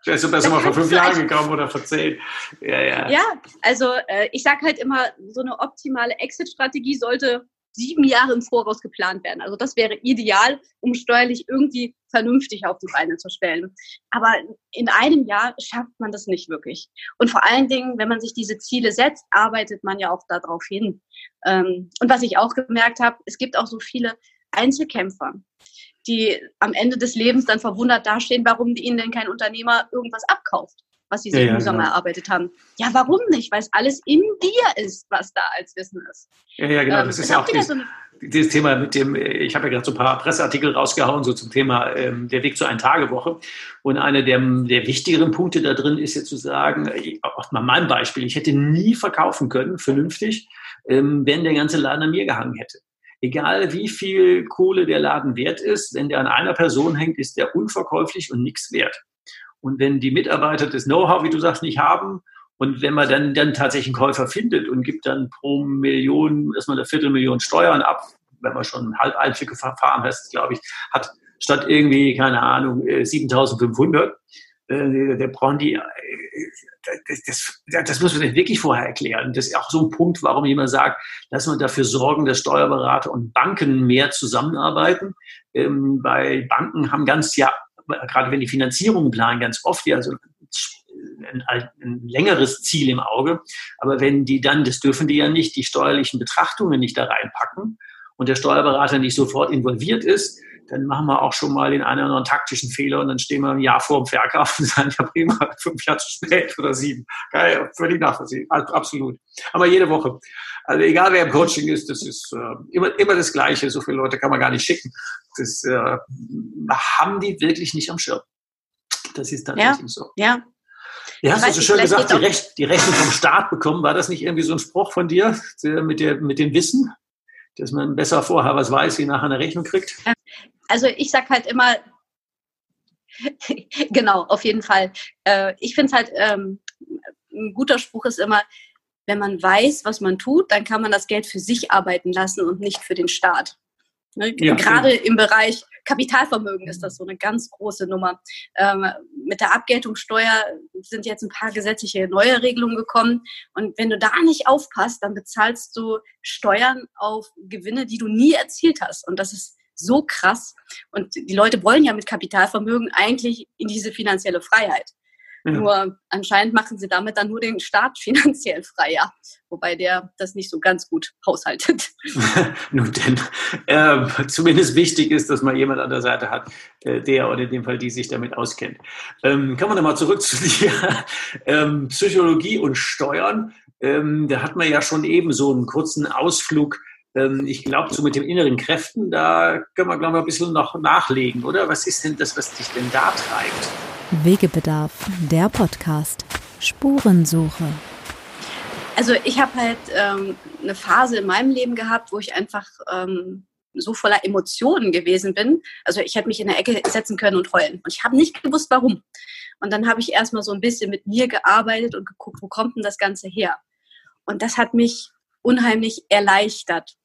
Du besser mal vor fünf Jahren gekommen oder vor zehn. Ja, ja. ja also äh, ich sage halt immer, so eine optimale Exit-Strategie sollte sieben Jahre im Voraus geplant werden. Also das wäre ideal, um steuerlich irgendwie vernünftig auf die Beine zu stellen. Aber in einem Jahr schafft man das nicht wirklich. Und vor allen Dingen, wenn man sich diese Ziele setzt, arbeitet man ja auch darauf hin. Ähm, und was ich auch gemerkt habe, es gibt auch so viele Einzelkämpfer, die am Ende des Lebens dann verwundert dastehen, warum ihnen denn kein Unternehmer irgendwas abkauft was sie sich ja, mühsam genau. erarbeitet haben. Ja, warum nicht? Weil es alles in dir ist, was da als Wissen ist. Ja, ja, genau. Ähm, das ist ja auch dieses, so dieses Thema mit dem, ich habe ja gerade so ein paar Presseartikel rausgehauen, so zum Thema ähm, der Weg zur Ein-Tage-Woche. Und einer der, der wichtigeren Punkte da drin ist ja zu sagen, auch mal mein Beispiel, ich hätte nie verkaufen können, vernünftig, ähm, wenn der ganze Laden an mir gehangen hätte egal wie viel Kohle der Laden wert ist, wenn der an einer Person hängt, ist der unverkäuflich und nichts wert. Und wenn die Mitarbeiter das Know-how, wie du sagst, nicht haben und wenn man dann, dann tatsächlich einen Käufer findet und gibt dann pro Million erstmal eine Viertelmillion Steuern ab, wenn man schon ein halbalpige Verfahren heißt, glaube ich, hat statt irgendwie, keine Ahnung, 7500, äh, äh, der brauchen die, äh, das, das, das muss man wirklich vorher erklären. Das ist auch so ein Punkt, warum jemand sagt, dass man dafür sorgen, dass Steuerberater und Banken mehr zusammenarbeiten. Ähm, weil Banken haben ganz ja gerade wenn die Finanzierungen planen, ganz oft ja so ein, ein, längeres Ziel im Auge. Aber wenn die dann, das dürfen die ja nicht, die steuerlichen Betrachtungen nicht da reinpacken und der Steuerberater nicht sofort involviert ist, dann machen wir auch schon mal den einen oder anderen taktischen Fehler und dann stehen wir ein Jahr vor dem Verkauf und sagen, ja prima, fünf Jahre zu spät oder sieben. Geil, völlig nachvollziehbar, absolut. Aber jede Woche. Also egal wer im Coaching ist, das ist äh, immer, immer das Gleiche. So viele Leute kann man gar nicht schicken. Das äh, haben die wirklich nicht am Schirm. Das ist tatsächlich ja, so. Ja. Ja, hast du so schön gesagt, die, Rech die Rechnung vom Staat bekommen. War das nicht irgendwie so ein Spruch von dir mit, der, mit dem Wissen, dass man besser vorher was weiß, wie nachher eine Rechnung kriegt? Also ich sag halt immer, genau, auf jeden Fall. Äh, ich finde es halt, ähm, ein guter Spruch ist immer, wenn man weiß, was man tut, dann kann man das Geld für sich arbeiten lassen und nicht für den Staat. Ne? Ja, Gerade im Bereich Kapitalvermögen ist das so eine ganz große Nummer. Ähm, mit der Abgeltungssteuer sind jetzt ein paar gesetzliche neue Regelungen gekommen. Und wenn du da nicht aufpasst, dann bezahlst du Steuern auf Gewinne, die du nie erzielt hast. Und das ist so krass. Und die Leute wollen ja mit Kapitalvermögen eigentlich in diese finanzielle Freiheit. Ja. Nur anscheinend machen sie damit dann nur den Staat finanziell freier, wobei der das nicht so ganz gut haushaltet. Nun denn, äh, zumindest wichtig ist, dass man jemand an der Seite hat, äh, der oder in dem Fall die sich damit auskennt. Ähm, kommen wir nochmal zurück zu dir. Ähm, Psychologie und Steuern. Ähm, da hat man ja schon eben so einen kurzen Ausflug ähm, ich glaube, so mit den inneren Kräften, da können wir, glaube ich, ein bisschen noch nachlegen, oder? Was ist denn das, was dich denn da treibt? Wegebedarf, der Podcast. Spurensuche. Also ich habe halt ähm, eine Phase in meinem Leben gehabt, wo ich einfach ähm, so voller Emotionen gewesen bin. Also ich hätte mich in der Ecke setzen können und heulen. Und ich habe nicht gewusst, warum. Und dann habe ich erstmal so ein bisschen mit mir gearbeitet und geguckt, wo kommt denn das Ganze her? Und das hat mich unheimlich erleichtert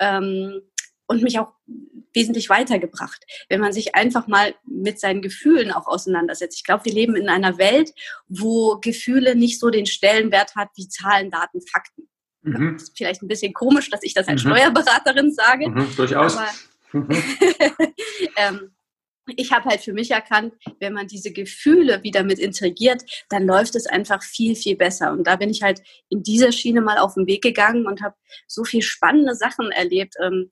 ähm, und mich auch wesentlich weitergebracht, wenn man sich einfach mal mit seinen Gefühlen auch auseinandersetzt. Ich glaube, wir leben in einer Welt, wo Gefühle nicht so den Stellenwert hat wie Zahlen, Daten, Fakten. Mhm. ist vielleicht ein bisschen komisch, dass ich das als mhm. Steuerberaterin sage. Mhm, durchaus. Mhm. ähm, ich habe halt für mich erkannt, wenn man diese Gefühle wieder mit integriert, dann läuft es einfach viel, viel besser. Und da bin ich halt in dieser Schiene mal auf den Weg gegangen und habe so viel spannende Sachen erlebt. Ähm,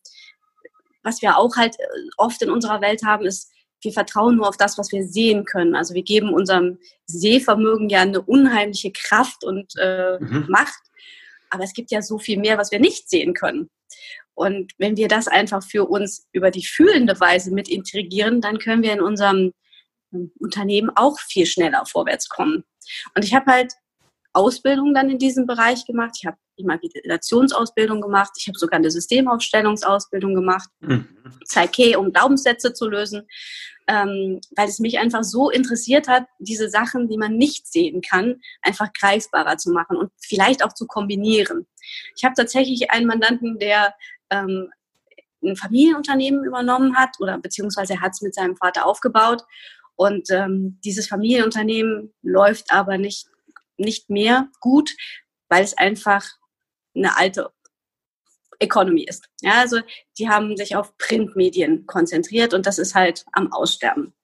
was wir auch halt äh, oft in unserer Welt haben, ist, wir vertrauen nur auf das, was wir sehen können. Also wir geben unserem Sehvermögen ja eine unheimliche Kraft und äh, mhm. Macht. Aber es gibt ja so viel mehr, was wir nicht sehen können. Und wenn wir das einfach für uns über die fühlende Weise mit integrieren, dann können wir in unserem ähm, Unternehmen auch viel schneller vorwärts kommen. Und ich habe halt Ausbildung dann in diesem Bereich gemacht. Ich habe Imaginationsausbildung gemacht. Ich habe sogar eine Systemaufstellungsausbildung gemacht. Mhm. Psyche, um Glaubenssätze zu lösen. Ähm, weil es mich einfach so interessiert hat, diese Sachen, die man nicht sehen kann, einfach greifbarer zu machen und vielleicht auch zu kombinieren. Ich habe tatsächlich einen Mandanten, der ähm, ein Familienunternehmen übernommen hat oder beziehungsweise er hat es mit seinem Vater aufgebaut. Und ähm, dieses Familienunternehmen läuft aber nicht, nicht mehr gut, weil es einfach eine alte Economy ist. Ja, also die haben sich auf Printmedien konzentriert und das ist halt am Aussterben.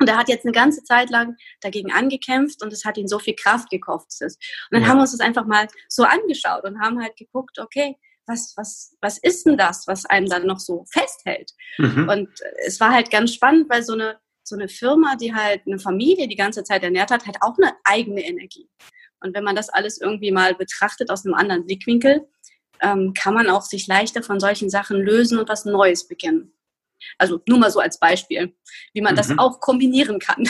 Und er hat jetzt eine ganze Zeit lang dagegen angekämpft und es hat ihn so viel Kraft gekostet. Und dann ja. haben wir uns das einfach mal so angeschaut und haben halt geguckt, okay, was, was, was ist denn das, was einem dann noch so festhält? Mhm. Und es war halt ganz spannend, weil so eine, so eine Firma, die halt eine Familie die ganze Zeit ernährt hat, hat auch eine eigene Energie. Und wenn man das alles irgendwie mal betrachtet aus einem anderen Blickwinkel, ähm, kann man auch sich leichter von solchen Sachen lösen und was Neues beginnen. Also nur mal so als Beispiel, wie man mhm. das auch kombinieren kann.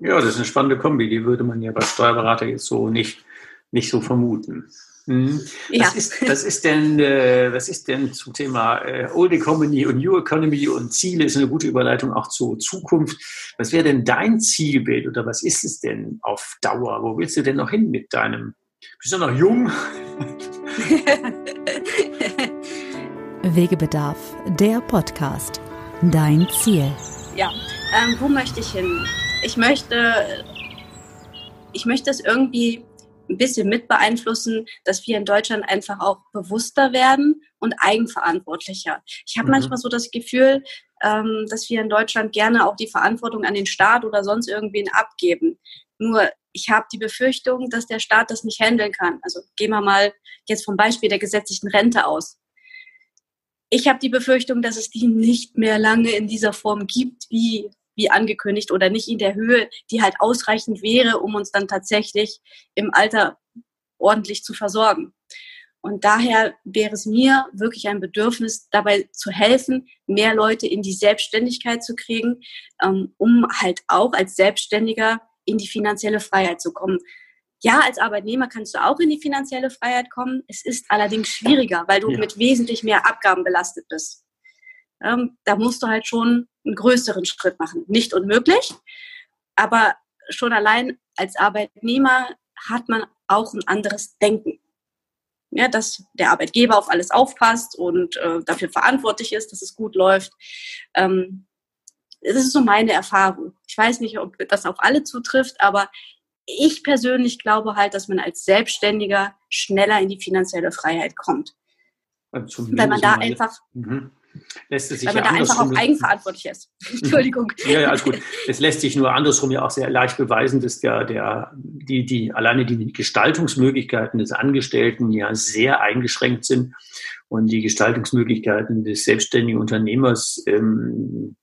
ja, das ist eine spannende Kombi, die würde man ja bei Steuerberater jetzt so nicht, nicht so vermuten. Mhm. Ja. Was, ist, was, ist denn, äh, was ist denn zum Thema äh, Old Economy und New Economy und Ziele ist eine gute Überleitung auch zur Zukunft. Was wäre denn dein Zielbild oder was ist es denn auf Dauer? Wo willst du denn noch hin mit deinem? Bist du noch jung? Wegebedarf, der Podcast. Dein Ziel. Ja, ähm, wo möchte ich hin? Ich möchte, ich möchte es irgendwie ein bisschen mit beeinflussen, dass wir in Deutschland einfach auch bewusster werden und eigenverantwortlicher. Ich habe mhm. manchmal so das Gefühl, ähm, dass wir in Deutschland gerne auch die Verantwortung an den Staat oder sonst irgendwen abgeben. Nur ich habe die Befürchtung, dass der Staat das nicht handeln kann. Also gehen wir mal jetzt vom Beispiel der gesetzlichen Rente aus. Ich habe die Befürchtung, dass es die nicht mehr lange in dieser Form gibt, wie wie angekündigt oder nicht in der Höhe, die halt ausreichend wäre, um uns dann tatsächlich im Alter ordentlich zu versorgen. Und daher wäre es mir wirklich ein Bedürfnis, dabei zu helfen, mehr Leute in die Selbstständigkeit zu kriegen, ähm, um halt auch als Selbstständiger in die finanzielle Freiheit zu kommen. Ja, als Arbeitnehmer kannst du auch in die finanzielle Freiheit kommen. Es ist allerdings schwieriger, weil du ja. mit wesentlich mehr Abgaben belastet bist. Ähm, da musst du halt schon einen größeren Schritt machen. Nicht unmöglich, aber schon allein als Arbeitnehmer hat man auch ein anderes Denken. Ja, dass der Arbeitgeber auf alles aufpasst und äh, dafür verantwortlich ist, dass es gut läuft. Ähm, das ist so meine Erfahrung. Ich weiß nicht, ob das auf alle zutrifft, aber ich persönlich glaube halt, dass man als Selbstständiger schneller in die finanzielle Freiheit kommt. Weil man da einfach, mhm lässt es sich Weil man ja da einfach auch eigenverantwortlich ist. Entschuldigung. Ja, ja, alles gut. Es lässt sich nur andersrum ja auch sehr leicht beweisen, dass der, der, die, die, alleine die Gestaltungsmöglichkeiten des Angestellten ja sehr eingeschränkt sind und die Gestaltungsmöglichkeiten des selbstständigen Unternehmers, ähm,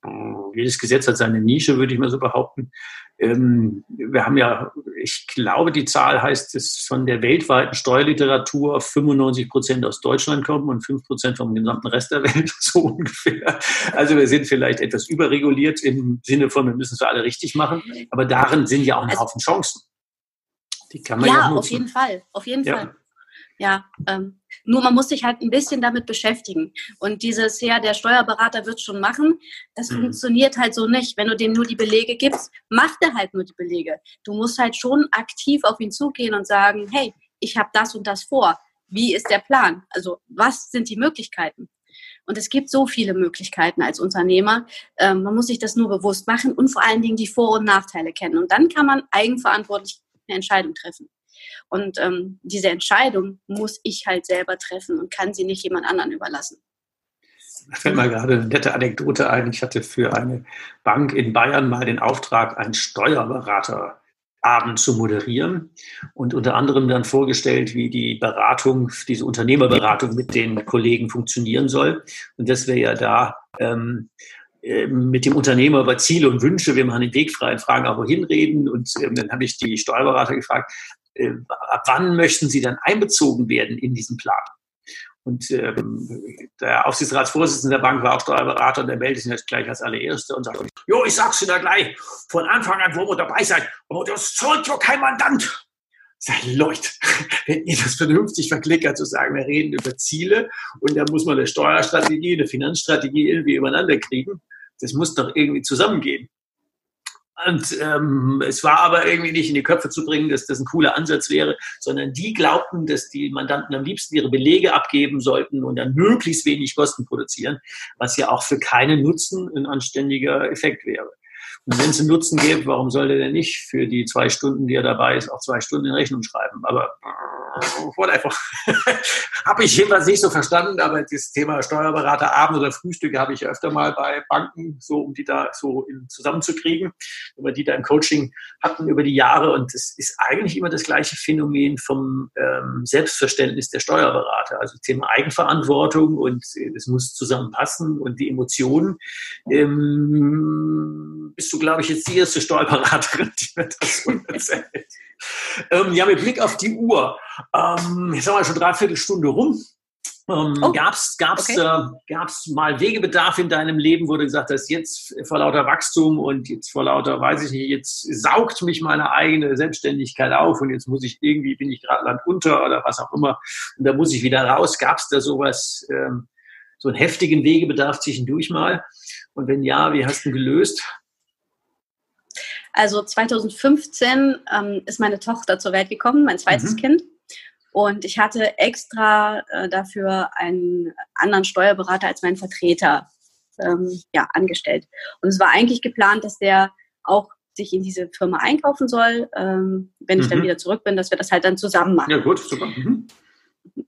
jedes Gesetz hat seine Nische, würde ich mal so behaupten. Ähm, wir haben ja, ich glaube, die Zahl heißt, dass von der weltweiten Steuerliteratur 95 Prozent aus Deutschland kommen und 5 Prozent vom gesamten Rest der Welt, so ungefähr. Also wir sind vielleicht etwas überreguliert im Sinne von, wir müssen es für alle richtig machen, aber darin sind ja auch ein also Haufen Chancen. Die kann man ja, ja auf jeden Fall, auf jeden ja. Fall. Ja, ähm, nur man muss sich halt ein bisschen damit beschäftigen. Und dieses, ja, der Steuerberater wird schon machen, das mhm. funktioniert halt so nicht. Wenn du dem nur die Belege gibst, macht er halt nur die Belege. Du musst halt schon aktiv auf ihn zugehen und sagen, hey, ich habe das und das vor. Wie ist der Plan? Also was sind die Möglichkeiten? Und es gibt so viele Möglichkeiten als Unternehmer. Ähm, man muss sich das nur bewusst machen und vor allen Dingen die Vor- und Nachteile kennen. Und dann kann man eigenverantwortlich eine Entscheidung treffen. Und ähm, diese Entscheidung muss ich halt selber treffen und kann sie nicht jemand anderen überlassen. Da fällt mir gerade eine nette Anekdote ein. Ich hatte für eine Bank in Bayern mal den Auftrag, einen Steuerberater Abend zu moderieren und unter anderem dann vorgestellt, wie die Beratung, diese Unternehmerberatung mit den Kollegen funktionieren soll. Und das wäre ja da ähm, äh, mit dem Unternehmer über Ziele und Wünsche, wir machen den Weg frei, fragen auch wohin reden. Und ähm, dann habe ich die Steuerberater gefragt, äh, ab wann möchten Sie dann einbezogen werden in diesen Plan? Und ähm, der Aufsichtsratsvorsitzende der Bank war auch Steuerberater und der meldet sich jetzt gleich als allererster und sagt, jo, ich sag's Ihnen da gleich, von Anfang an, wo wir dabei sein, aber das zahlt ja kein Mandant. Sag, Leute, wenn ihr das vernünftig verklickert, zu sagen, wir reden über Ziele und da muss man eine Steuerstrategie, eine Finanzstrategie irgendwie übereinander kriegen, das muss doch irgendwie zusammengehen. Und ähm, es war aber irgendwie nicht in die Köpfe zu bringen, dass das ein cooler Ansatz wäre, sondern die glaubten, dass die Mandanten am liebsten ihre Belege abgeben sollten und dann möglichst wenig Kosten produzieren, was ja auch für keinen Nutzen ein anständiger Effekt wäre. Und wenn es einen Nutzen gibt, warum soll der nicht für die zwei Stunden, die er dabei ist, auch zwei Stunden in Rechnung schreiben? Aber whatever. habe ich jedenfalls nicht so verstanden, aber das Thema Steuerberater Abend oder Frühstücke habe ich öfter mal bei Banken, so um die da so in, zusammenzukriegen, wir die da im Coaching hatten über die Jahre. Und es ist eigentlich immer das gleiche Phänomen vom ähm, Selbstverständnis der Steuerberater. Also Thema Eigenverantwortung und es muss zusammenpassen und die Emotionen. Ähm, bist glaube ich, jetzt die erste Steuerberaterin, die mir das so erzählt. ähm, ja, mit Blick auf die Uhr. Ähm, jetzt haben wir schon dreiviertel Stunde rum. Ähm, oh, gab's gab's, okay. äh, gab's mal Wegebedarf in deinem Leben, wo du gesagt hast, jetzt vor lauter Wachstum und jetzt vor lauter, weiß ich nicht, jetzt saugt mich meine eigene Selbstständigkeit auf und jetzt muss ich irgendwie, bin ich gerade landunter oder was auch immer und da muss ich wieder raus. Gab's da sowas, ähm, so einen heftigen Wegebedarf zwischendurch mal? Und wenn ja, wie hast du ihn gelöst? Also 2015 ähm, ist meine Tochter zur Welt gekommen, mein zweites mhm. Kind. Und ich hatte extra äh, dafür einen anderen Steuerberater als meinen Vertreter ähm, ja, angestellt. Und es war eigentlich geplant, dass der auch sich in diese Firma einkaufen soll, ähm, wenn ich dann mhm. wieder zurück bin, dass wir das halt dann zusammen machen. Ja, gut, super. Mhm.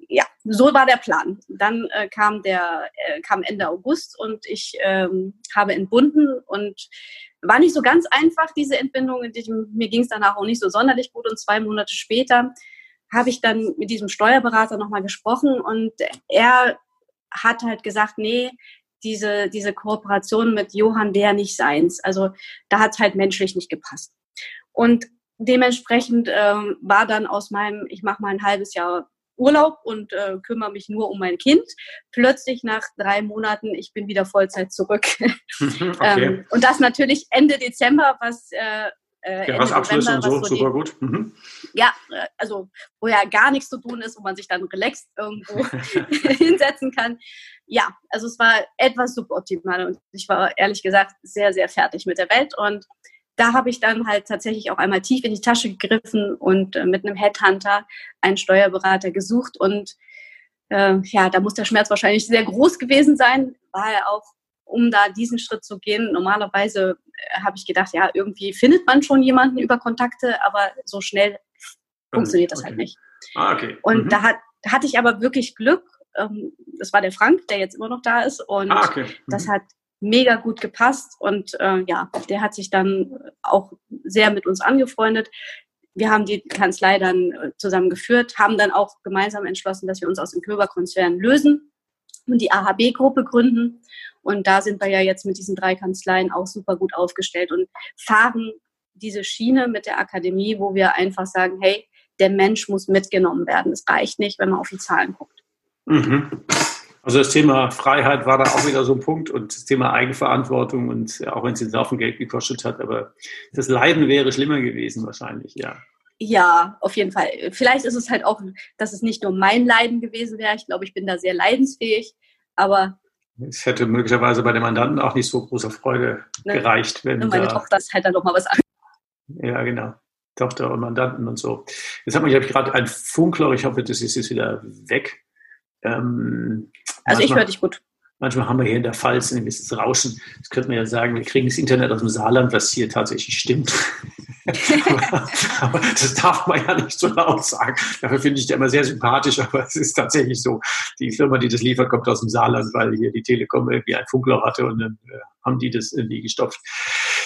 Ja, so war der Plan. Dann äh, kam der äh, kam Ende August und ich ähm, habe entbunden und war nicht so ganz einfach, diese Entbindung. Mir ging es danach auch nicht so sonderlich gut. Und zwei Monate später habe ich dann mit diesem Steuerberater nochmal gesprochen und er hat halt gesagt, nee, diese, diese Kooperation mit Johann wäre nicht seins. Also da hat es halt menschlich nicht gepasst. Und dementsprechend ähm, war dann aus meinem, ich mache mal ein halbes Jahr Urlaub und äh, kümmere mich nur um mein Kind. Plötzlich nach drei Monaten, ich bin wieder Vollzeit zurück. okay. ähm, und das natürlich Ende Dezember, was äh, äh, ja, was Abschlüsse und so, super gut. Mhm. Ja, äh, also wo ja gar nichts zu tun ist, wo man sich dann relaxed irgendwo hinsetzen kann. Ja, also es war etwas suboptimal und ich war ehrlich gesagt sehr, sehr fertig mit der Welt und da habe ich dann halt tatsächlich auch einmal tief in die Tasche gegriffen und äh, mit einem Headhunter einen Steuerberater gesucht. Und äh, ja, da muss der Schmerz wahrscheinlich sehr groß gewesen sein. War er auch, um da diesen Schritt zu gehen. Normalerweise äh, habe ich gedacht, ja, irgendwie findet man schon jemanden über Kontakte, aber so schnell funktioniert das halt okay. halt nicht. Ah, okay. Und mhm. da, hat, hatte ich aber wirklich Glück. Ähm, das war der Frank, der jetzt immer noch da ist. Und ah, okay. mhm. das hat mega gut gepasst und äh, ja, der hat sich dann auch sehr mit uns angefreundet. Wir haben die Kanzlei dann äh, zusammen geführt, haben dann auch gemeinsam entschlossen, dass wir uns aus dem Köber-Konzern lösen und die AHB-Gruppe gründen. Und da sind wir ja jetzt mit diesen drei Kanzleien auch super gut aufgestellt und fahren diese Schiene mit der Akademie, wo wir einfach sagen, hey, der Mensch muss mitgenommen werden. Es reicht nicht, wenn man auf die Zahlen guckt. Mhm. Also das Thema Freiheit war da auch wieder so ein Punkt und das Thema Eigenverantwortung und auch wenn es den Saufen Geld gekostet hat, aber das Leiden wäre schlimmer gewesen wahrscheinlich, ja. Ja, auf jeden Fall. Vielleicht ist es halt auch, dass es nicht nur mein Leiden gewesen wäre. Ich glaube, ich bin da sehr leidensfähig, aber. Es hätte möglicherweise bei den Mandanten auch nicht so großer Freude ne, gereicht, wenn. Meine da, Tochter ist halt dann nochmal was anderes. Ja, genau. Tochter und Mandanten und so. Jetzt hat man, glaube ich, gerade ein Funkloch. Ich hoffe, das ist jetzt wieder weg. Ähm, also ich höre dich gut. Manchmal haben wir hier in der Pfalz ein gewisses Rauschen. Das könnte man ja sagen, wir kriegen das Internet aus dem Saarland, was hier tatsächlich stimmt. aber, aber, das darf man ja nicht so laut sagen. Dafür finde ich der immer sehr sympathisch, aber es ist tatsächlich so. Die Firma, die das liefert, kommt aus dem Saarland, weil hier die Telekom irgendwie ein Funkloch hatte und dann äh, haben die das irgendwie gestopft.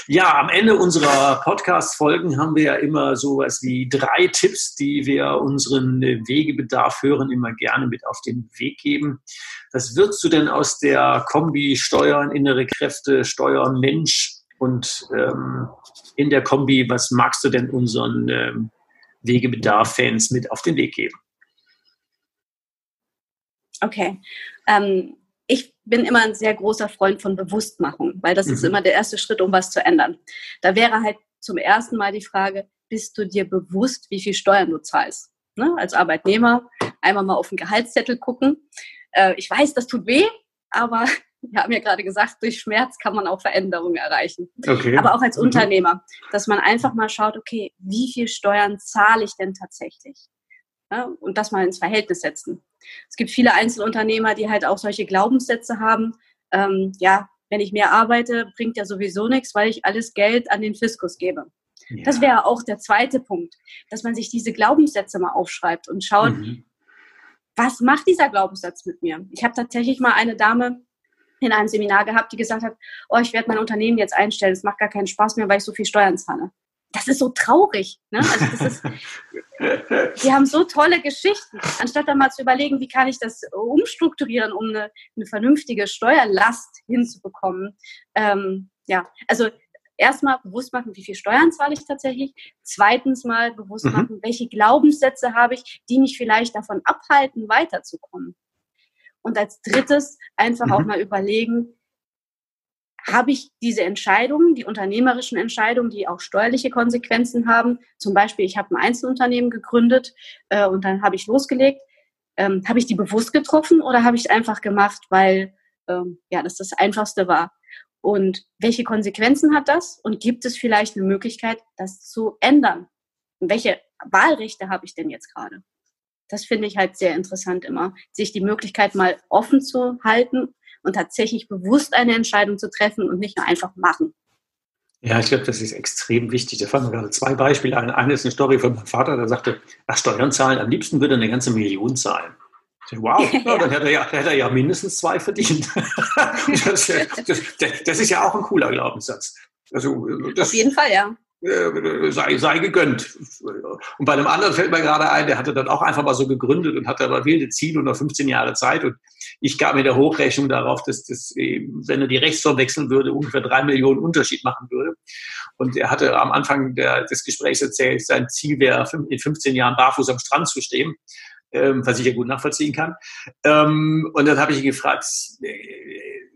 Ja, am Ende unserer Podcast-Folgen haben wir ja immer sowas wie drei Tipps, die wir unseren Wegebedarf-Hörern immer gerne mit auf den Weg geben. Was würdest du denn aus der Kombi Steuern, innere Kräfte, Steuern, Mensch und ähm, in der Kombi, was magst du denn unseren ähm, Wegebedarf-Fans mit auf den Weg geben? Okay. Ähm, bin immer ein sehr großer Freund von Bewusstmachung, weil das mhm. ist immer der erste Schritt, um was zu ändern. Da wäre halt zum ersten Mal die Frage, bist du dir bewusst, wie viel Steuern du zahlst? Ne? Als Arbeitnehmer einmal mal auf den Gehaltszettel gucken. Äh, ich weiß, das tut weh, aber wir haben ja gerade gesagt, durch Schmerz kann man auch Veränderungen erreichen. Okay. Aber auch als mhm. Unternehmer, dass man einfach mal schaut, okay, wie viel Steuern zahle ich denn tatsächlich? Ja, und das mal ins Verhältnis setzen. Es gibt viele Einzelunternehmer, die halt auch solche Glaubenssätze haben. Ähm, ja, wenn ich mehr arbeite, bringt ja sowieso nichts, weil ich alles Geld an den Fiskus gebe. Ja. Das wäre auch der zweite Punkt, dass man sich diese Glaubenssätze mal aufschreibt und schaut, mhm. was macht dieser Glaubenssatz mit mir? Ich habe tatsächlich mal eine Dame in einem Seminar gehabt, die gesagt hat, oh, ich werde mein Unternehmen jetzt einstellen, es macht gar keinen Spaß mehr, weil ich so viel Steuern zahle das ist so traurig. Ne? Also das ist, die haben so tolle Geschichten. Anstatt dann mal zu überlegen, wie kann ich das umstrukturieren, um eine, eine vernünftige Steuerlast hinzubekommen. Ähm, ja, also erstmal bewusst machen, wie viel Steuern zahle ich tatsächlich. Zweitens mal bewusst mhm. machen, welche Glaubenssätze habe ich, die mich vielleicht davon abhalten, weiterzukommen. Und als drittes einfach mhm. auch mal überlegen, habe ich diese Entscheidungen, die unternehmerischen Entscheidungen, die auch steuerliche Konsequenzen haben. Zum Beispiel, ich habe ein Einzelunternehmen gegründet äh, und dann habe ich losgelegt. Ähm, habe ich die bewusst getroffen oder habe ich einfach gemacht, weil ähm, ja, das das Einfachste war? Und welche Konsequenzen hat das? Und gibt es vielleicht eine Möglichkeit, das zu ändern? Und welche Wahlrechte habe ich denn jetzt gerade? Das finde ich halt sehr interessant immer, sich die Möglichkeit mal offen zu halten und tatsächlich bewusst eine Entscheidung zu treffen und nicht nur einfach machen. Ja, ich glaube, das ist extrem wichtig. Da fallen mir gerade zwei Beispiele ein. Eine ist eine Story von meinem Vater, der sagte, ach, Steuern zahlen, am liebsten würde er eine ganze Million zahlen. Wow, ja, dann hätte er, ja, hätte er ja mindestens zwei verdient. das, das, das, ist ja auch ein cooler Glaubenssatz. Also, das, Auf jeden Fall, ja. Äh, sei, sei gegönnt. Und bei einem anderen fällt mir gerade ein, der hatte dann auch einfach mal so gegründet und hatte aber wilde Ziele und noch 15 Jahre Zeit. Und ich gab mir der Hochrechnung darauf, dass das, wenn er die Rechtsform wechseln würde, ungefähr drei Millionen Unterschied machen würde. Und er hatte am Anfang der, des Gesprächs erzählt, sein Ziel wäre, in 15 Jahren barfuß am Strand zu stehen. Ähm, was ich ja gut nachvollziehen kann. Ähm, und dann habe ich ihn gefragt, äh,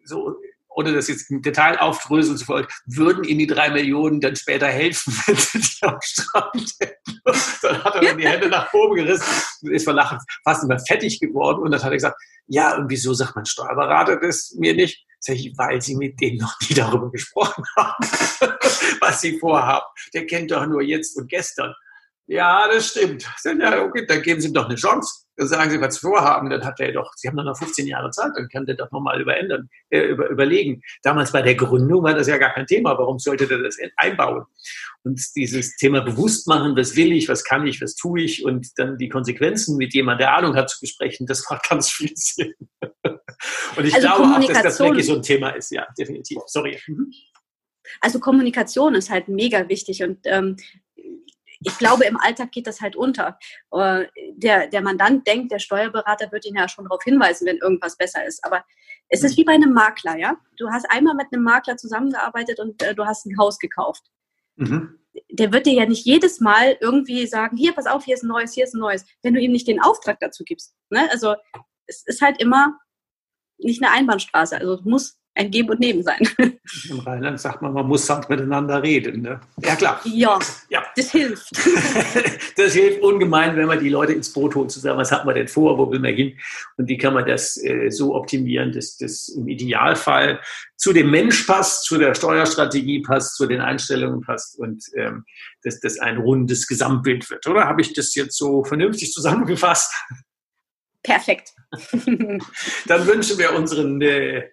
so, ohne das jetzt im Detail aufdröseln zu wollen, würden Ihnen die drei Millionen dann später helfen, wenn Sie die am Strand hätten? Dann hat er dann die Hände nach oben gerissen und ist vor Lachen fast immer fettig geworden. Und dann hat er gesagt, ja, und wieso sagt mein Steuerberater das mir nicht? Sag ich, weil Sie mit denen noch nie darüber gesprochen haben, was Sie vorhaben. Der kennt doch nur jetzt und gestern. Ja, das stimmt. Ja, okay, dann geben Sie ihm doch eine Chance sagen Sie, was Sie vorhaben, dann hat er doch, Sie haben doch noch 15 Jahre Zeit, dann kann der doch nochmal überändern, äh, über, überlegen. Damals bei der Gründung war das ja gar kein Thema. Warum sollte der das einbauen? Und dieses Thema bewusst machen, was will ich, was kann ich, was tue ich und dann die Konsequenzen mit jemandem, der Ahnung hat, zu besprechen, das macht ganz viel Sinn. Und ich also glaube auch, dass das wirklich so ein Thema ist, ja, definitiv. Sorry. Mhm. Also Kommunikation ist halt mega wichtig und ähm, ich glaube, im Alltag geht das halt unter. Äh, der, der Mandant denkt, der Steuerberater wird ihn ja schon darauf hinweisen, wenn irgendwas besser ist. Aber es ist wie bei einem Makler, ja? Du hast einmal mit einem Makler zusammengearbeitet und äh, du hast ein Haus gekauft. Mhm. Der wird dir ja nicht jedes Mal irgendwie sagen, hier, pass auf, hier ist ein neues, hier ist ein neues, wenn du ihm nicht den Auftrag dazu gibst. Ne? Also es ist halt immer nicht eine Einbahnstraße. Also es muss ein Geben und Nehmen sein. Im Rheinland sagt man, man muss sanft miteinander reden. Ne? Ja, klar. Ja, ja, das hilft. das hilft ungemein, wenn man die Leute ins Boot holt, zu sagen, was hat man denn vor, wo will man hin und wie kann man das äh, so optimieren, dass das im Idealfall zu dem Mensch passt, zu der Steuerstrategie passt, zu den Einstellungen passt und ähm, dass das ein rundes Gesamtbild wird. Oder habe ich das jetzt so vernünftig zusammengefasst? Perfekt. dann wünschen wir unseren äh,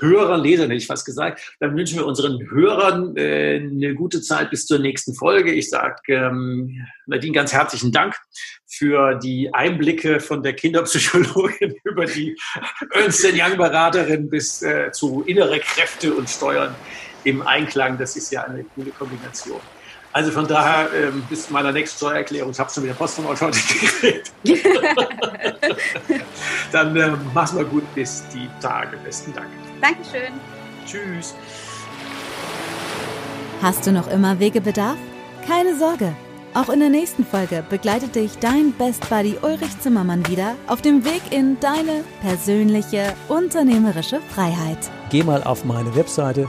Hörern, Lesern hätte ich fast gesagt, dann wünschen wir unseren Hörern äh, eine gute Zeit bis zur nächsten Folge. Ich sage ähm, Nadine ganz herzlichen Dank für die Einblicke von der Kinderpsychologin über die Ernst Young Beraterin bis äh, zu innere Kräfte und Steuern im Einklang. Das ist ja eine coole Kombination. Also von daher ähm, bis zu meiner nächsten Steuererklärung. Ich habe schon wieder Post von euch heute gekriegt. Dann ähm, mach's mal gut bis die Tage. Besten Dank. Dankeschön. Tschüss. Hast du noch immer Wegebedarf? Keine Sorge. Auch in der nächsten Folge begleitet dich dein Best Buddy Ulrich Zimmermann wieder auf dem Weg in deine persönliche unternehmerische Freiheit. Geh mal auf meine Webseite